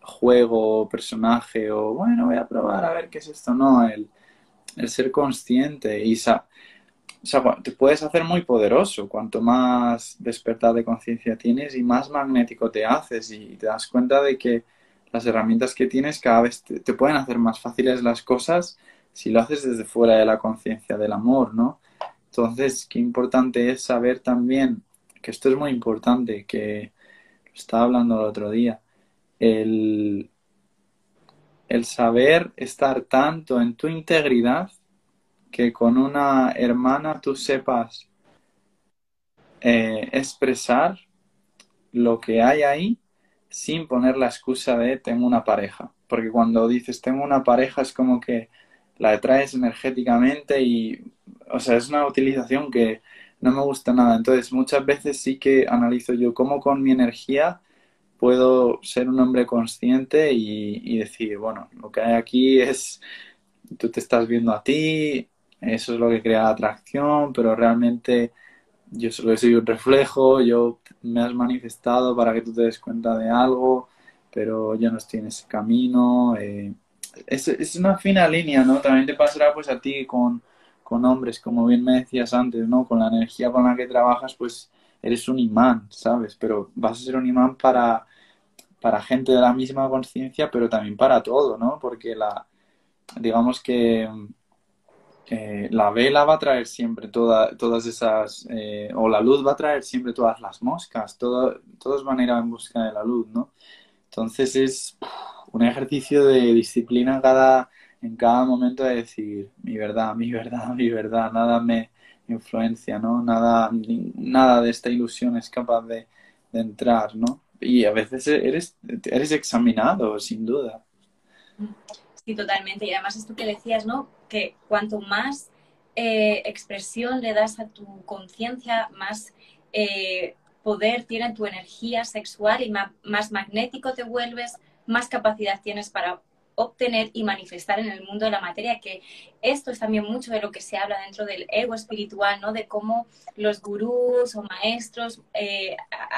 juego, personaje o bueno, voy a probar a ver qué es esto, no, el, el ser consciente y, o sea, te puedes hacer muy poderoso. Cuanto más despertar de conciencia tienes y más magnético te haces y te das cuenta de que las herramientas que tienes cada vez te, pueden hacer más fáciles las cosas si lo haces desde fuera de la conciencia del amor, ¿no? Entonces, qué importante es saber también, que esto es muy importante, que estaba hablando el otro día, el, el saber estar tanto en tu integridad que con una hermana tú sepas eh, expresar lo que hay ahí sin poner la excusa de tengo una pareja. Porque cuando dices tengo una pareja es como que la atraes energéticamente y, o sea, es una utilización que no me gusta nada. Entonces, muchas veces sí que analizo yo cómo con mi energía puedo ser un hombre consciente y, decir, bueno, lo que hay aquí es, tú te estás viendo a ti, eso es lo que crea la atracción, pero realmente yo solo soy un reflejo, yo me has manifestado para que tú te des cuenta de algo, pero yo no estoy en ese camino. Eh, es, es, una fina línea, ¿no? También te pasará pues a ti con, con hombres, como bien me decías antes, ¿no? Con la energía con la que trabajas, pues eres un imán, ¿sabes? Pero vas a ser un imán para, para gente de la misma conciencia, pero también para todo, ¿no? Porque la, digamos que la vela va a traer siempre todas esas, eh, o la luz va a traer siempre todas las moscas, todo, todos van a ir en busca de la luz, ¿no? Entonces es un ejercicio de disciplina cada, en cada momento de decir mi verdad, mi verdad, mi verdad, nada me influencia, ¿no? Nada, nada de esta ilusión es capaz de, de entrar, ¿no? Y a veces eres, eres examinado, sin duda. Sí, totalmente. Y además esto que decías, ¿no? Que cuanto más eh, expresión le das a tu conciencia, más eh, poder tiene tu energía sexual y más magnético te vuelves, más capacidad tienes para obtener y manifestar en el mundo de la materia, que esto es también mucho de lo que se habla dentro del ego espiritual, ¿no? De cómo los gurús o maestros eh,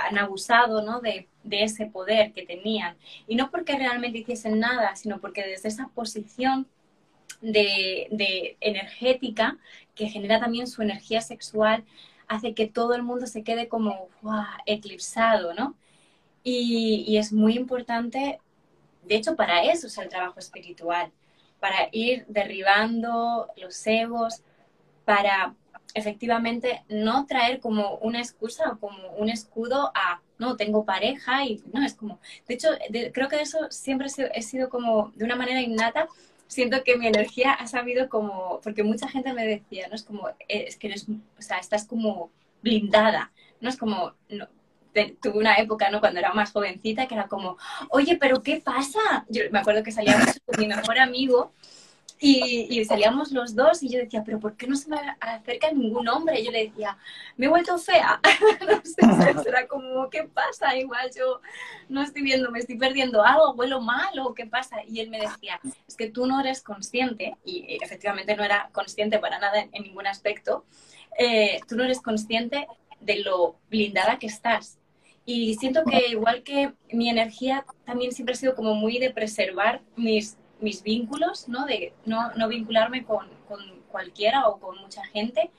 han abusado, ¿no? De, ese poder que tenían. Y no porque realmente hiciesen nada, sino porque desde esa posición de, energética que genera también su energía sexual, hace que todo el mundo se quede como eclipsado, ¿no? Y, es muy importante de hecho, para eso es el trabajo espiritual, para ir derribando los egos, para efectivamente no traer como una excusa o como un escudo a, no, tengo pareja y no, es como, de hecho, creo que eso siempre he sido, como de una manera innata, siento que mi energía ha sabido como, porque mucha gente me decía, no es como, es que eres, o sea, estás como blindada, no es como, tuve una época, ¿no? Cuando era más jovencita, que era como, oye, pero ¿qué pasa? Yo me acuerdo que salíamos con mi mejor amigo y, salíamos los dos y yo decía, pero ¿por qué no se me acerca ningún hombre? Y yo le decía, me he vuelto fea. no sé, era como, ¿qué pasa? Igual yo no estoy viendo, me estoy perdiendo algo, vuelo mal o qué pasa. Y él me decía, es que tú no eres consciente, y efectivamente no era consciente para nada en, ningún aspecto, eh, tú no eres consciente de lo blindada que estás. Y siento que igual que mi energía también siempre ha sido como muy de preservar mis, mis vínculos, ¿no? De no, no vincularme con, con, cualquiera o con mucha gente,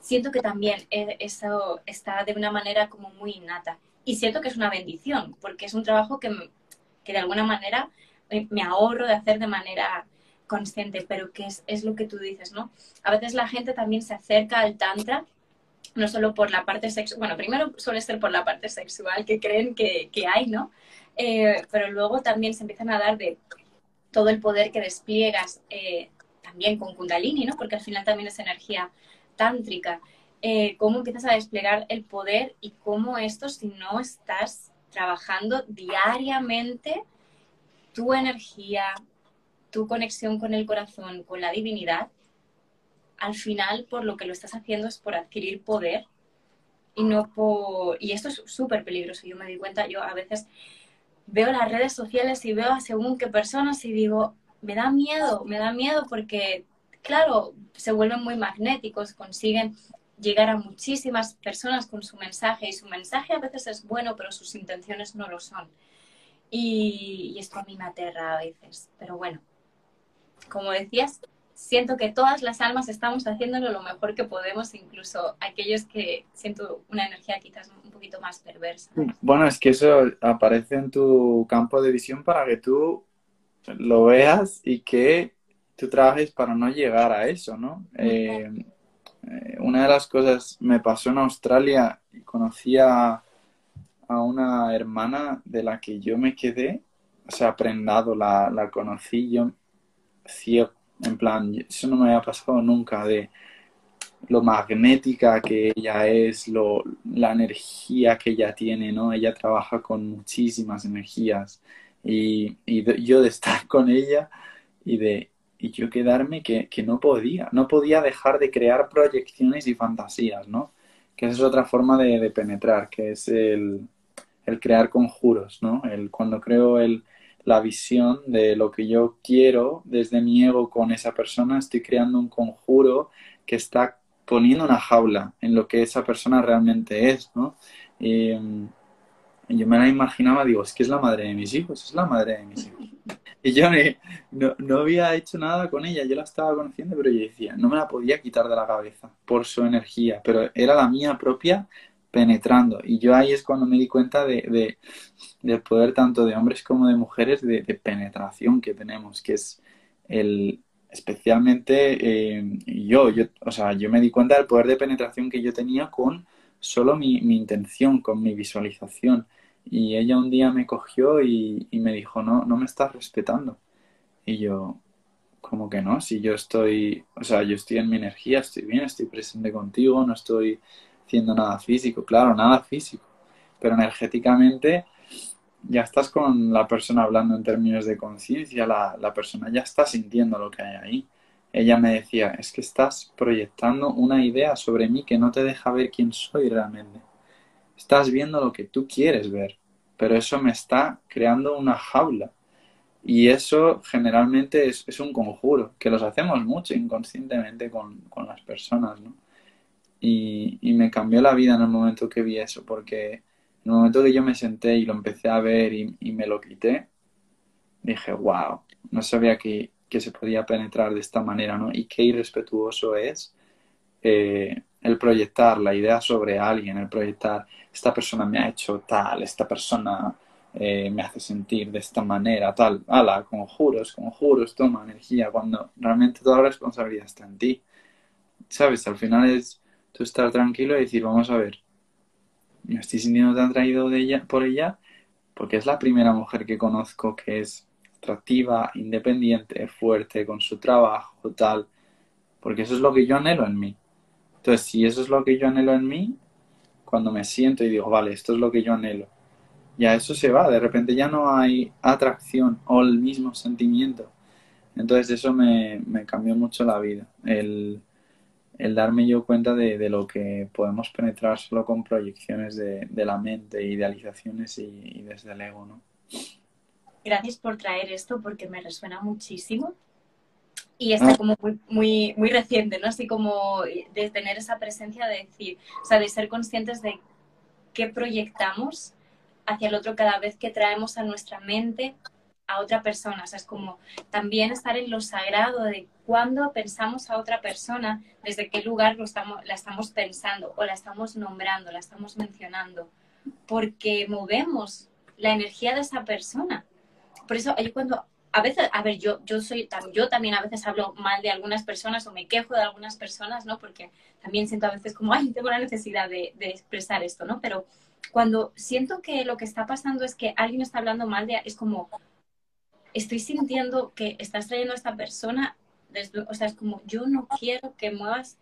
siento que también e, eso está de una manera como muy innata. Y siento que es una bendición, porque es un trabajo que, que de alguna manera me ahorro de hacer de manera consciente, pero que es, es lo que tú dices, ¿no? A veces la gente también se acerca al tantra no solo por la parte sexual, bueno, primero suele ser por la parte sexual que creen que, hay, ¿no? Eh, pero luego también se empiezan a dar de todo el poder que despliegas eh, también con Kundalini, ¿no? Porque al final también es energía tántrica. Eh, cómo empiezas a desplegar el poder y cómo esto, si no estás trabajando diariamente tu energía, tu conexión con el corazón, con la divinidad, al final por lo que lo estás haciendo es por adquirir poder y no. Y esto es súper peligroso, yo me di cuenta, yo a veces veo las redes sociales y veo a según qué personas y digo, me da miedo, me da miedo porque, claro, se vuelven muy magnéticos, consiguen llegar a muchísimas personas con su mensaje y su mensaje a veces es bueno, pero sus intenciones no lo son. Y, y esto a mí me aterra a veces, pero bueno, como decías, siento que todas las almas estamos haciéndolo lo mejor que podemos, incluso aquellos que siento una energía quizás un poquito más perversa. Bueno, es que eso aparece en tu campo de visión para que tú lo veas y que tú trabajes para no llegar a eso, ¿no? Eh, eh, una de las cosas me pasó en Australia y conocí a, una hermana de la que yo me quedé, o sea, prendado, la, la conocí yo ciego en plan, eso no me había pasado nunca de lo magnética que ella es, lo, la energía que ella tiene, ¿no? Ella trabaja con muchísimas energías y, y yo de estar con ella y de y yo quedarme que, que, no podía, no podía dejar de crear proyecciones y fantasías, ¿no? Que esa es otra forma de, de penetrar, que es el, el crear conjuros, ¿no? El, cuando creo el, la visión de lo que yo quiero desde mi ego con esa persona, estoy creando un conjuro que está poniendo una jaula en lo que esa persona realmente es, ¿no? Y, yo me la imaginaba, digo, es que es la madre de mis hijos, es la madre de mis hijos. Y yo no, no, había hecho nada con ella, yo la estaba conociendo, pero yo decía, no me la podía quitar de la cabeza por su energía, pero era la mía propia penetrando. Y yo ahí es cuando me di cuenta de, de del poder tanto de hombres como de mujeres de, penetración que tenemos, que es el especialmente eh, yo, yo, o sea, yo me di cuenta del poder de penetración que yo tenía con solo mi, mi intención, con mi visualización. Y ella un día me cogió y, me dijo, no, no me estás respetando. Y yo, como que no, si yo estoy, o sea, yo estoy en mi energía, estoy bien, estoy presente contigo, no estoy haciendo nada físico, claro, nada físico, pero energéticamente ya estás con la persona hablando en términos de conciencia, la, la persona ya está sintiendo lo que hay ahí. Ella me decía, es que estás proyectando una idea sobre mí que no te deja ver quién soy realmente estás viendo lo que tú quieres ver, pero eso me está creando una jaula. Y eso generalmente es, un conjuro, que los hacemos mucho inconscientemente con, las personas, ¿no? Y, me cambió la vida en el momento que vi eso, porque en el momento que yo me senté y lo empecé a ver y, me lo quité, dije, wow, no sabía que, que, se podía penetrar de esta manera, ¿no? Y qué irrespetuoso es eh, el proyectar la idea sobre alguien, el proyectar esta persona me ha hecho tal, esta persona eh, me hace sentir de esta manera, tal, ala, conjuros, conjuros, toma energía, cuando realmente toda la responsabilidad está en ti. ¿Sabes? Al final es tú estar tranquilo y decir, vamos a ver, me estoy sintiendo tan atraído de ella, por ella porque es la primera mujer que conozco que es atractiva, independiente, fuerte, con su trabajo, tal, porque eso es lo que yo anhelo en mí. Entonces, si eso es lo que yo anhelo en mí, cuando me siento y digo, vale, esto es lo que yo anhelo, ya eso se va, de repente ya no hay atracción o el mismo sentimiento. Entonces eso me, cambió mucho la vida, el, darme yo cuenta de, lo que podemos penetrar solo con proyecciones de, la mente, idealizaciones y, y, desde el ego, ¿no? Gracias por traer esto porque me resuena muchísimo y está ah. como muy, muy, muy reciente, ¿no? Así como de tener esa presencia de decir, o sea, de ser conscientes de qué proyectamos hacia el otro cada vez que traemos a nuestra mente a otra persona. O sea, es como también estar en lo sagrado de cuándo pensamos a otra persona, desde qué lugar lo estamos, la estamos pensando o la estamos nombrando, la estamos mencionando, porque movemos la energía de esa persona. Por eso, yo cuando a veces, a ver, yo, yo soy, yo también a veces hablo mal de algunas personas o me quejo de algunas personas, ¿no? Porque también siento a veces como, ay, tengo la necesidad de, expresar esto, ¿no? Pero cuando siento que lo que está pasando es que alguien está hablando mal de, es como, estoy sintiendo que estás trayendo a esta persona, o sea, es como, yo no quiero que muevas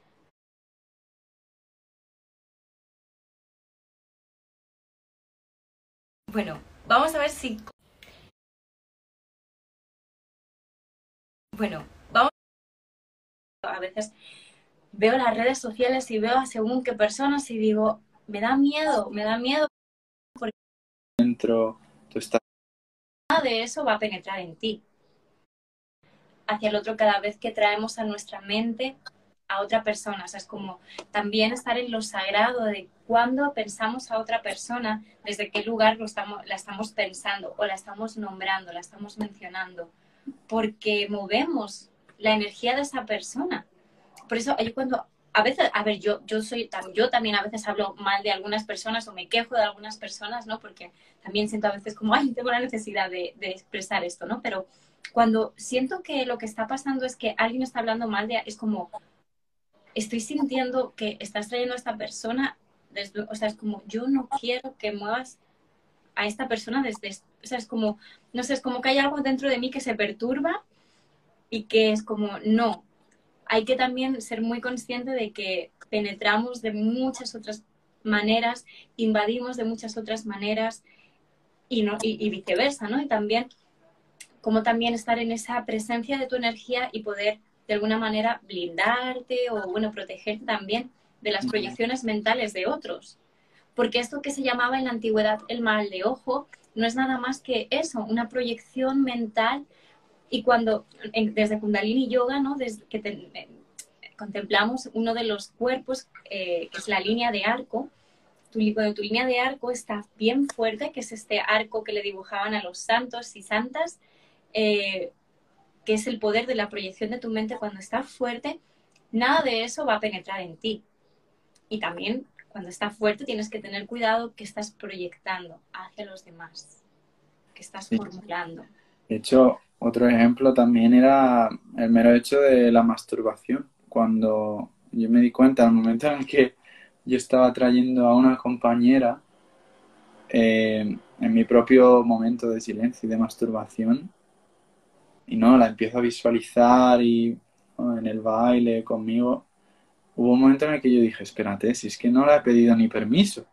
Bueno, vamos a ver si bueno, vamos. A veces veo las redes sociales y veo a según qué personas y digo, me da miedo, me da miedo. Porque dentro tú estás. De eso va a penetrar en ti. Hacia el otro cada vez que traemos a nuestra mente a otra persona. O sea, es como también estar en lo sagrado de cuando pensamos a otra persona, desde qué lugar lo estamos, la estamos pensando o la estamos nombrando, la estamos mencionando porque movemos la energía de esa persona. Por eso yo cuando, a veces, a ver, yo, yo soy, yo también a veces hablo mal de algunas personas o me quejo de algunas personas, ¿no? Porque también siento a veces como, ay, tengo la necesidad de, expresar esto, ¿no? Pero cuando siento que lo que está pasando es que alguien está hablando mal de, es como, estoy sintiendo que estás trayendo a esta persona, o sea, es como, yo no quiero que muevas a esta persona desde, o sea, es como, no sé, es como que hay algo dentro de mí que se perturba y que es como, no, hay que también ser muy consciente de que penetramos de muchas otras maneras, invadimos de muchas otras maneras y, no, y, viceversa, ¿no? Y también, como también estar en esa presencia de tu energía y poder de alguna manera blindarte o, bueno, protegerte también de las proyecciones mentales de otros porque esto que se llamaba en la antigüedad el mal de ojo no es nada más que eso, una proyección mental y cuando desde Kundalini Yoga, ¿no? Desde que eh, contemplamos uno de los cuerpos, eh, que es la línea de arco, tu, cuando tu línea de arco está bien fuerte, que es este arco que le dibujaban a los santos y santas, eh, que es el poder de la proyección de tu mente cuando está fuerte, nada de eso va a penetrar en ti. Y también cuando está fuerte tienes que tener cuidado que estás proyectando hacia los demás, que estás formulando. De hecho, otro ejemplo también era el mero hecho de la masturbación. Cuando yo me di cuenta, al momento en el que yo estaba trayendo a una compañera eh, en mi propio momento de silencio y de masturbación, y no, la empiezo a visualizar y en el baile conmigo, hubo un momento en el que yo dije, espérate, si es que no le he pedido ni permiso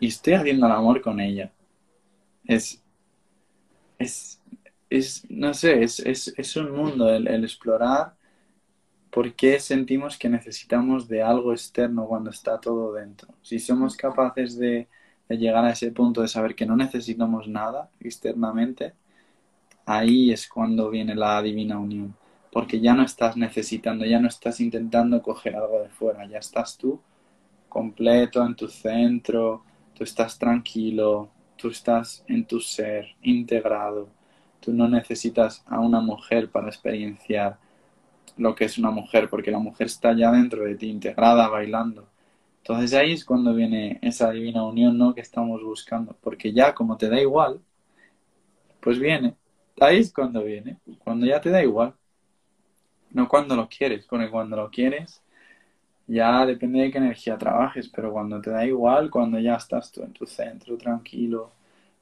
y estoy haciendo el amor con ella. Es, es, es no sé, es, es, es un mundo el, explorar por qué sentimos que necesitamos de algo externo cuando está todo dentro. Si somos capaces de, de llegar a ese punto de saber que no necesitamos nada externamente, ahí es cuando viene la divina unión, porque ya no estás necesitando, ya no estás intentando coger algo de fuera, ya estás tú completo en tu centro, tú estás tranquilo, tú estás en tu ser integrado, tú no necesitas a una mujer para experienciar lo que es una mujer, porque la mujer está ya dentro de ti, integrada, bailando. Entonces ahí es cuando viene esa divina unión, ¿no? Que estamos buscando, porque ya como te da igual, pues viene Ahí es cuando viene, cuando ya te da igual. No cuando lo quieres, porque cuando lo quieres ya depende de qué energía trabajes, pero cuando te da igual, cuando ya estás tú en tu centro, tranquilo,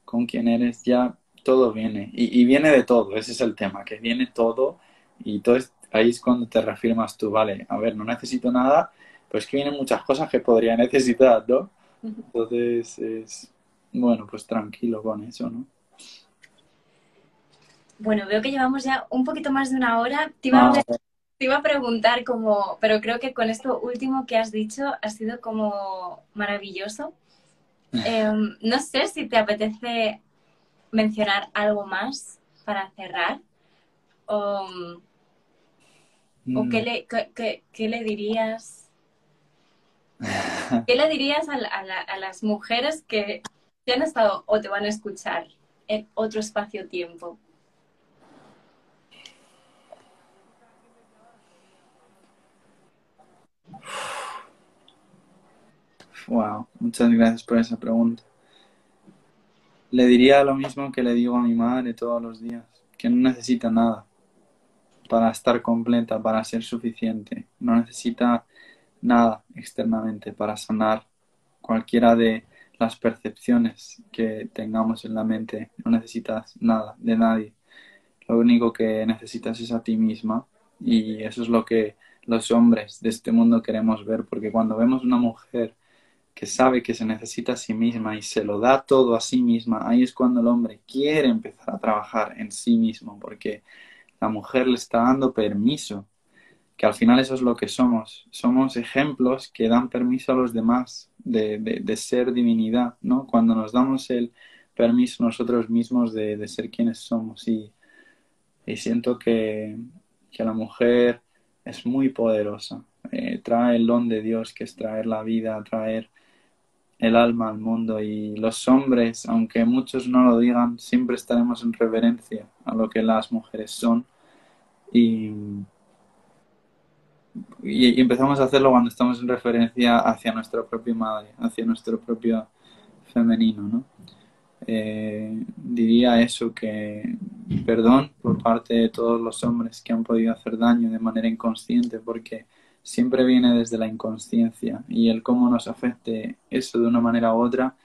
con quien eres, ya todo viene. Y, viene de todo, ese es el tema, que viene todo y todo ahí es cuando te reafirmas tú, vale, a ver, no necesito nada, pues que vienen muchas cosas que podría necesitar, ¿no? Entonces, es, bueno, pues tranquilo con eso, ¿no? Bueno, veo que llevamos ya un poquito más de una hora. Te iba, a, ah. te iba a preguntar como, pero creo que con esto último que has dicho ha sido como maravilloso. Em, no sé si te apetece mencionar algo más para cerrar. O, qué, le, le dirías. ¿Qué le dirías a, las mujeres que te han estado o te van a escuchar en otro espacio-tiempo? Wow, muchas gracias por esa pregunta. Le diría lo mismo que le digo a mi madre todos los días, que no necesita nada para estar completa, para ser suficiente. No necesita nada externamente para sanar cualquiera de las percepciones que tengamos en la mente. No necesitas nada de nadie. Lo único que necesitas es a ti misma y eso es lo que los hombres de este mundo queremos ver, porque cuando vemos una mujer que sabe que se necesita a sí misma y se lo da todo a sí misma, ahí es cuando el hombre quiere empezar a trabajar en sí mismo, porque la mujer le está dando permiso, que al final eso es lo que somos, somos ejemplos que dan permiso a los demás de, de, ser divinidad, ¿no? Cuando nos damos el permiso nosotros mismos de, de ser quienes somos. Y, y siento que, que la mujer es muy poderosa, eh, trae el don de Dios que es traer la vida, traer el alma al mundo y los hombres, aunque muchos no lo digan, siempre estaremos en reverencia a lo que las mujeres son y, y, empezamos a hacerlo cuando estamos en referencia hacia nuestra propia madre, hacia nuestro propio femenino, ¿no? Eh, diría eso, que perdón por parte de todos los hombres que han podido hacer daño de manera inconsciente, porque siempre viene desde la inconsciencia y el cómo nos afecte eso de una manera u otra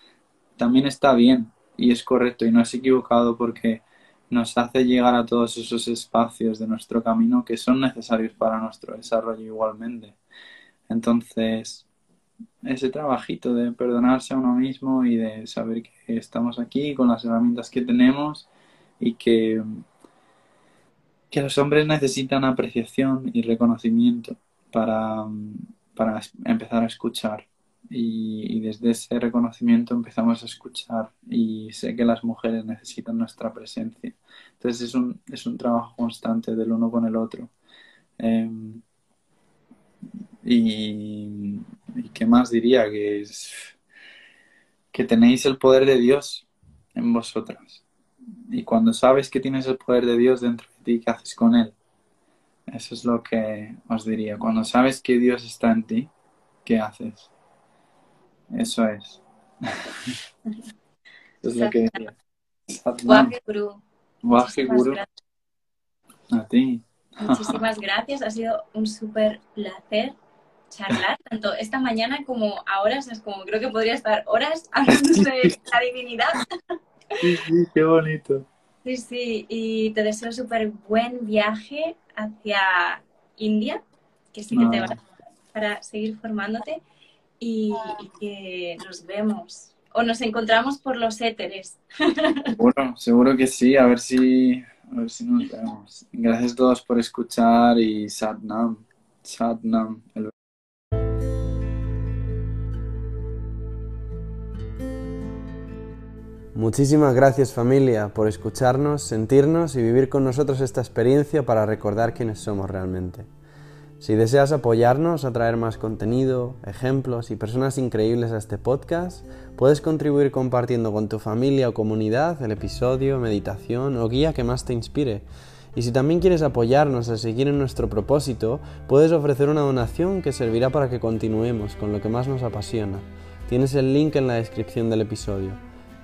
también está bien y es correcto y no es equivocado porque nos hace llegar a todos esos espacios de nuestro camino que son necesarios para nuestro desarrollo igualmente. Entonces, ese trabajito de perdonarse a uno mismo y de saber que estamos aquí con las herramientas que tenemos y que, que los hombres necesitan apreciación y reconocimiento para, para empezar a escuchar y, desde ese reconocimiento empezamos a escuchar y sé que las mujeres necesitan nuestra presencia. Entonces es un, es un trabajo constante del uno con el otro. Em, y, y, qué más diría que es que tenéis el poder de Dios en vosotras. Y cuando sabes que tienes el poder de Dios dentro de ti, ¿qué haces con él? Eso es lo que os diría. Cuando sabes que Dios está en ti, ¿qué haces? Eso es. es lo que diría. Waje Guru. A ti. Muchísimas gracias. Ha sido un súper placer charlar tanto esta mañana como ahora. O sea, es como creo que podría estar horas hablando de la divinidad. Sí, sí, qué bonito. Sí, sí, y te deseo súper buen viaje hacia India, que sí que te va para seguir formándote y, que nos vemos o nos encontramos por los éteres. Bueno, seguro que sí, a ver si, a ver si nos vemos. Gracias a todos por escuchar y Satnam, Satnam, el Muchísimas gracias familia por escucharnos, sentirnos y vivir con nosotros esta experiencia para recordar quiénes somos realmente. Si deseas apoyarnos a traer más contenido, ejemplos y personas increíbles a este podcast, puedes contribuir compartiendo con tu familia o comunidad el episodio, meditación o guía que más te inspire. Y si también quieres apoyarnos a seguir en nuestro propósito, puedes ofrecer una donación que servirá para que continuemos con lo que más nos apasiona. Tienes el link en la descripción del episodio.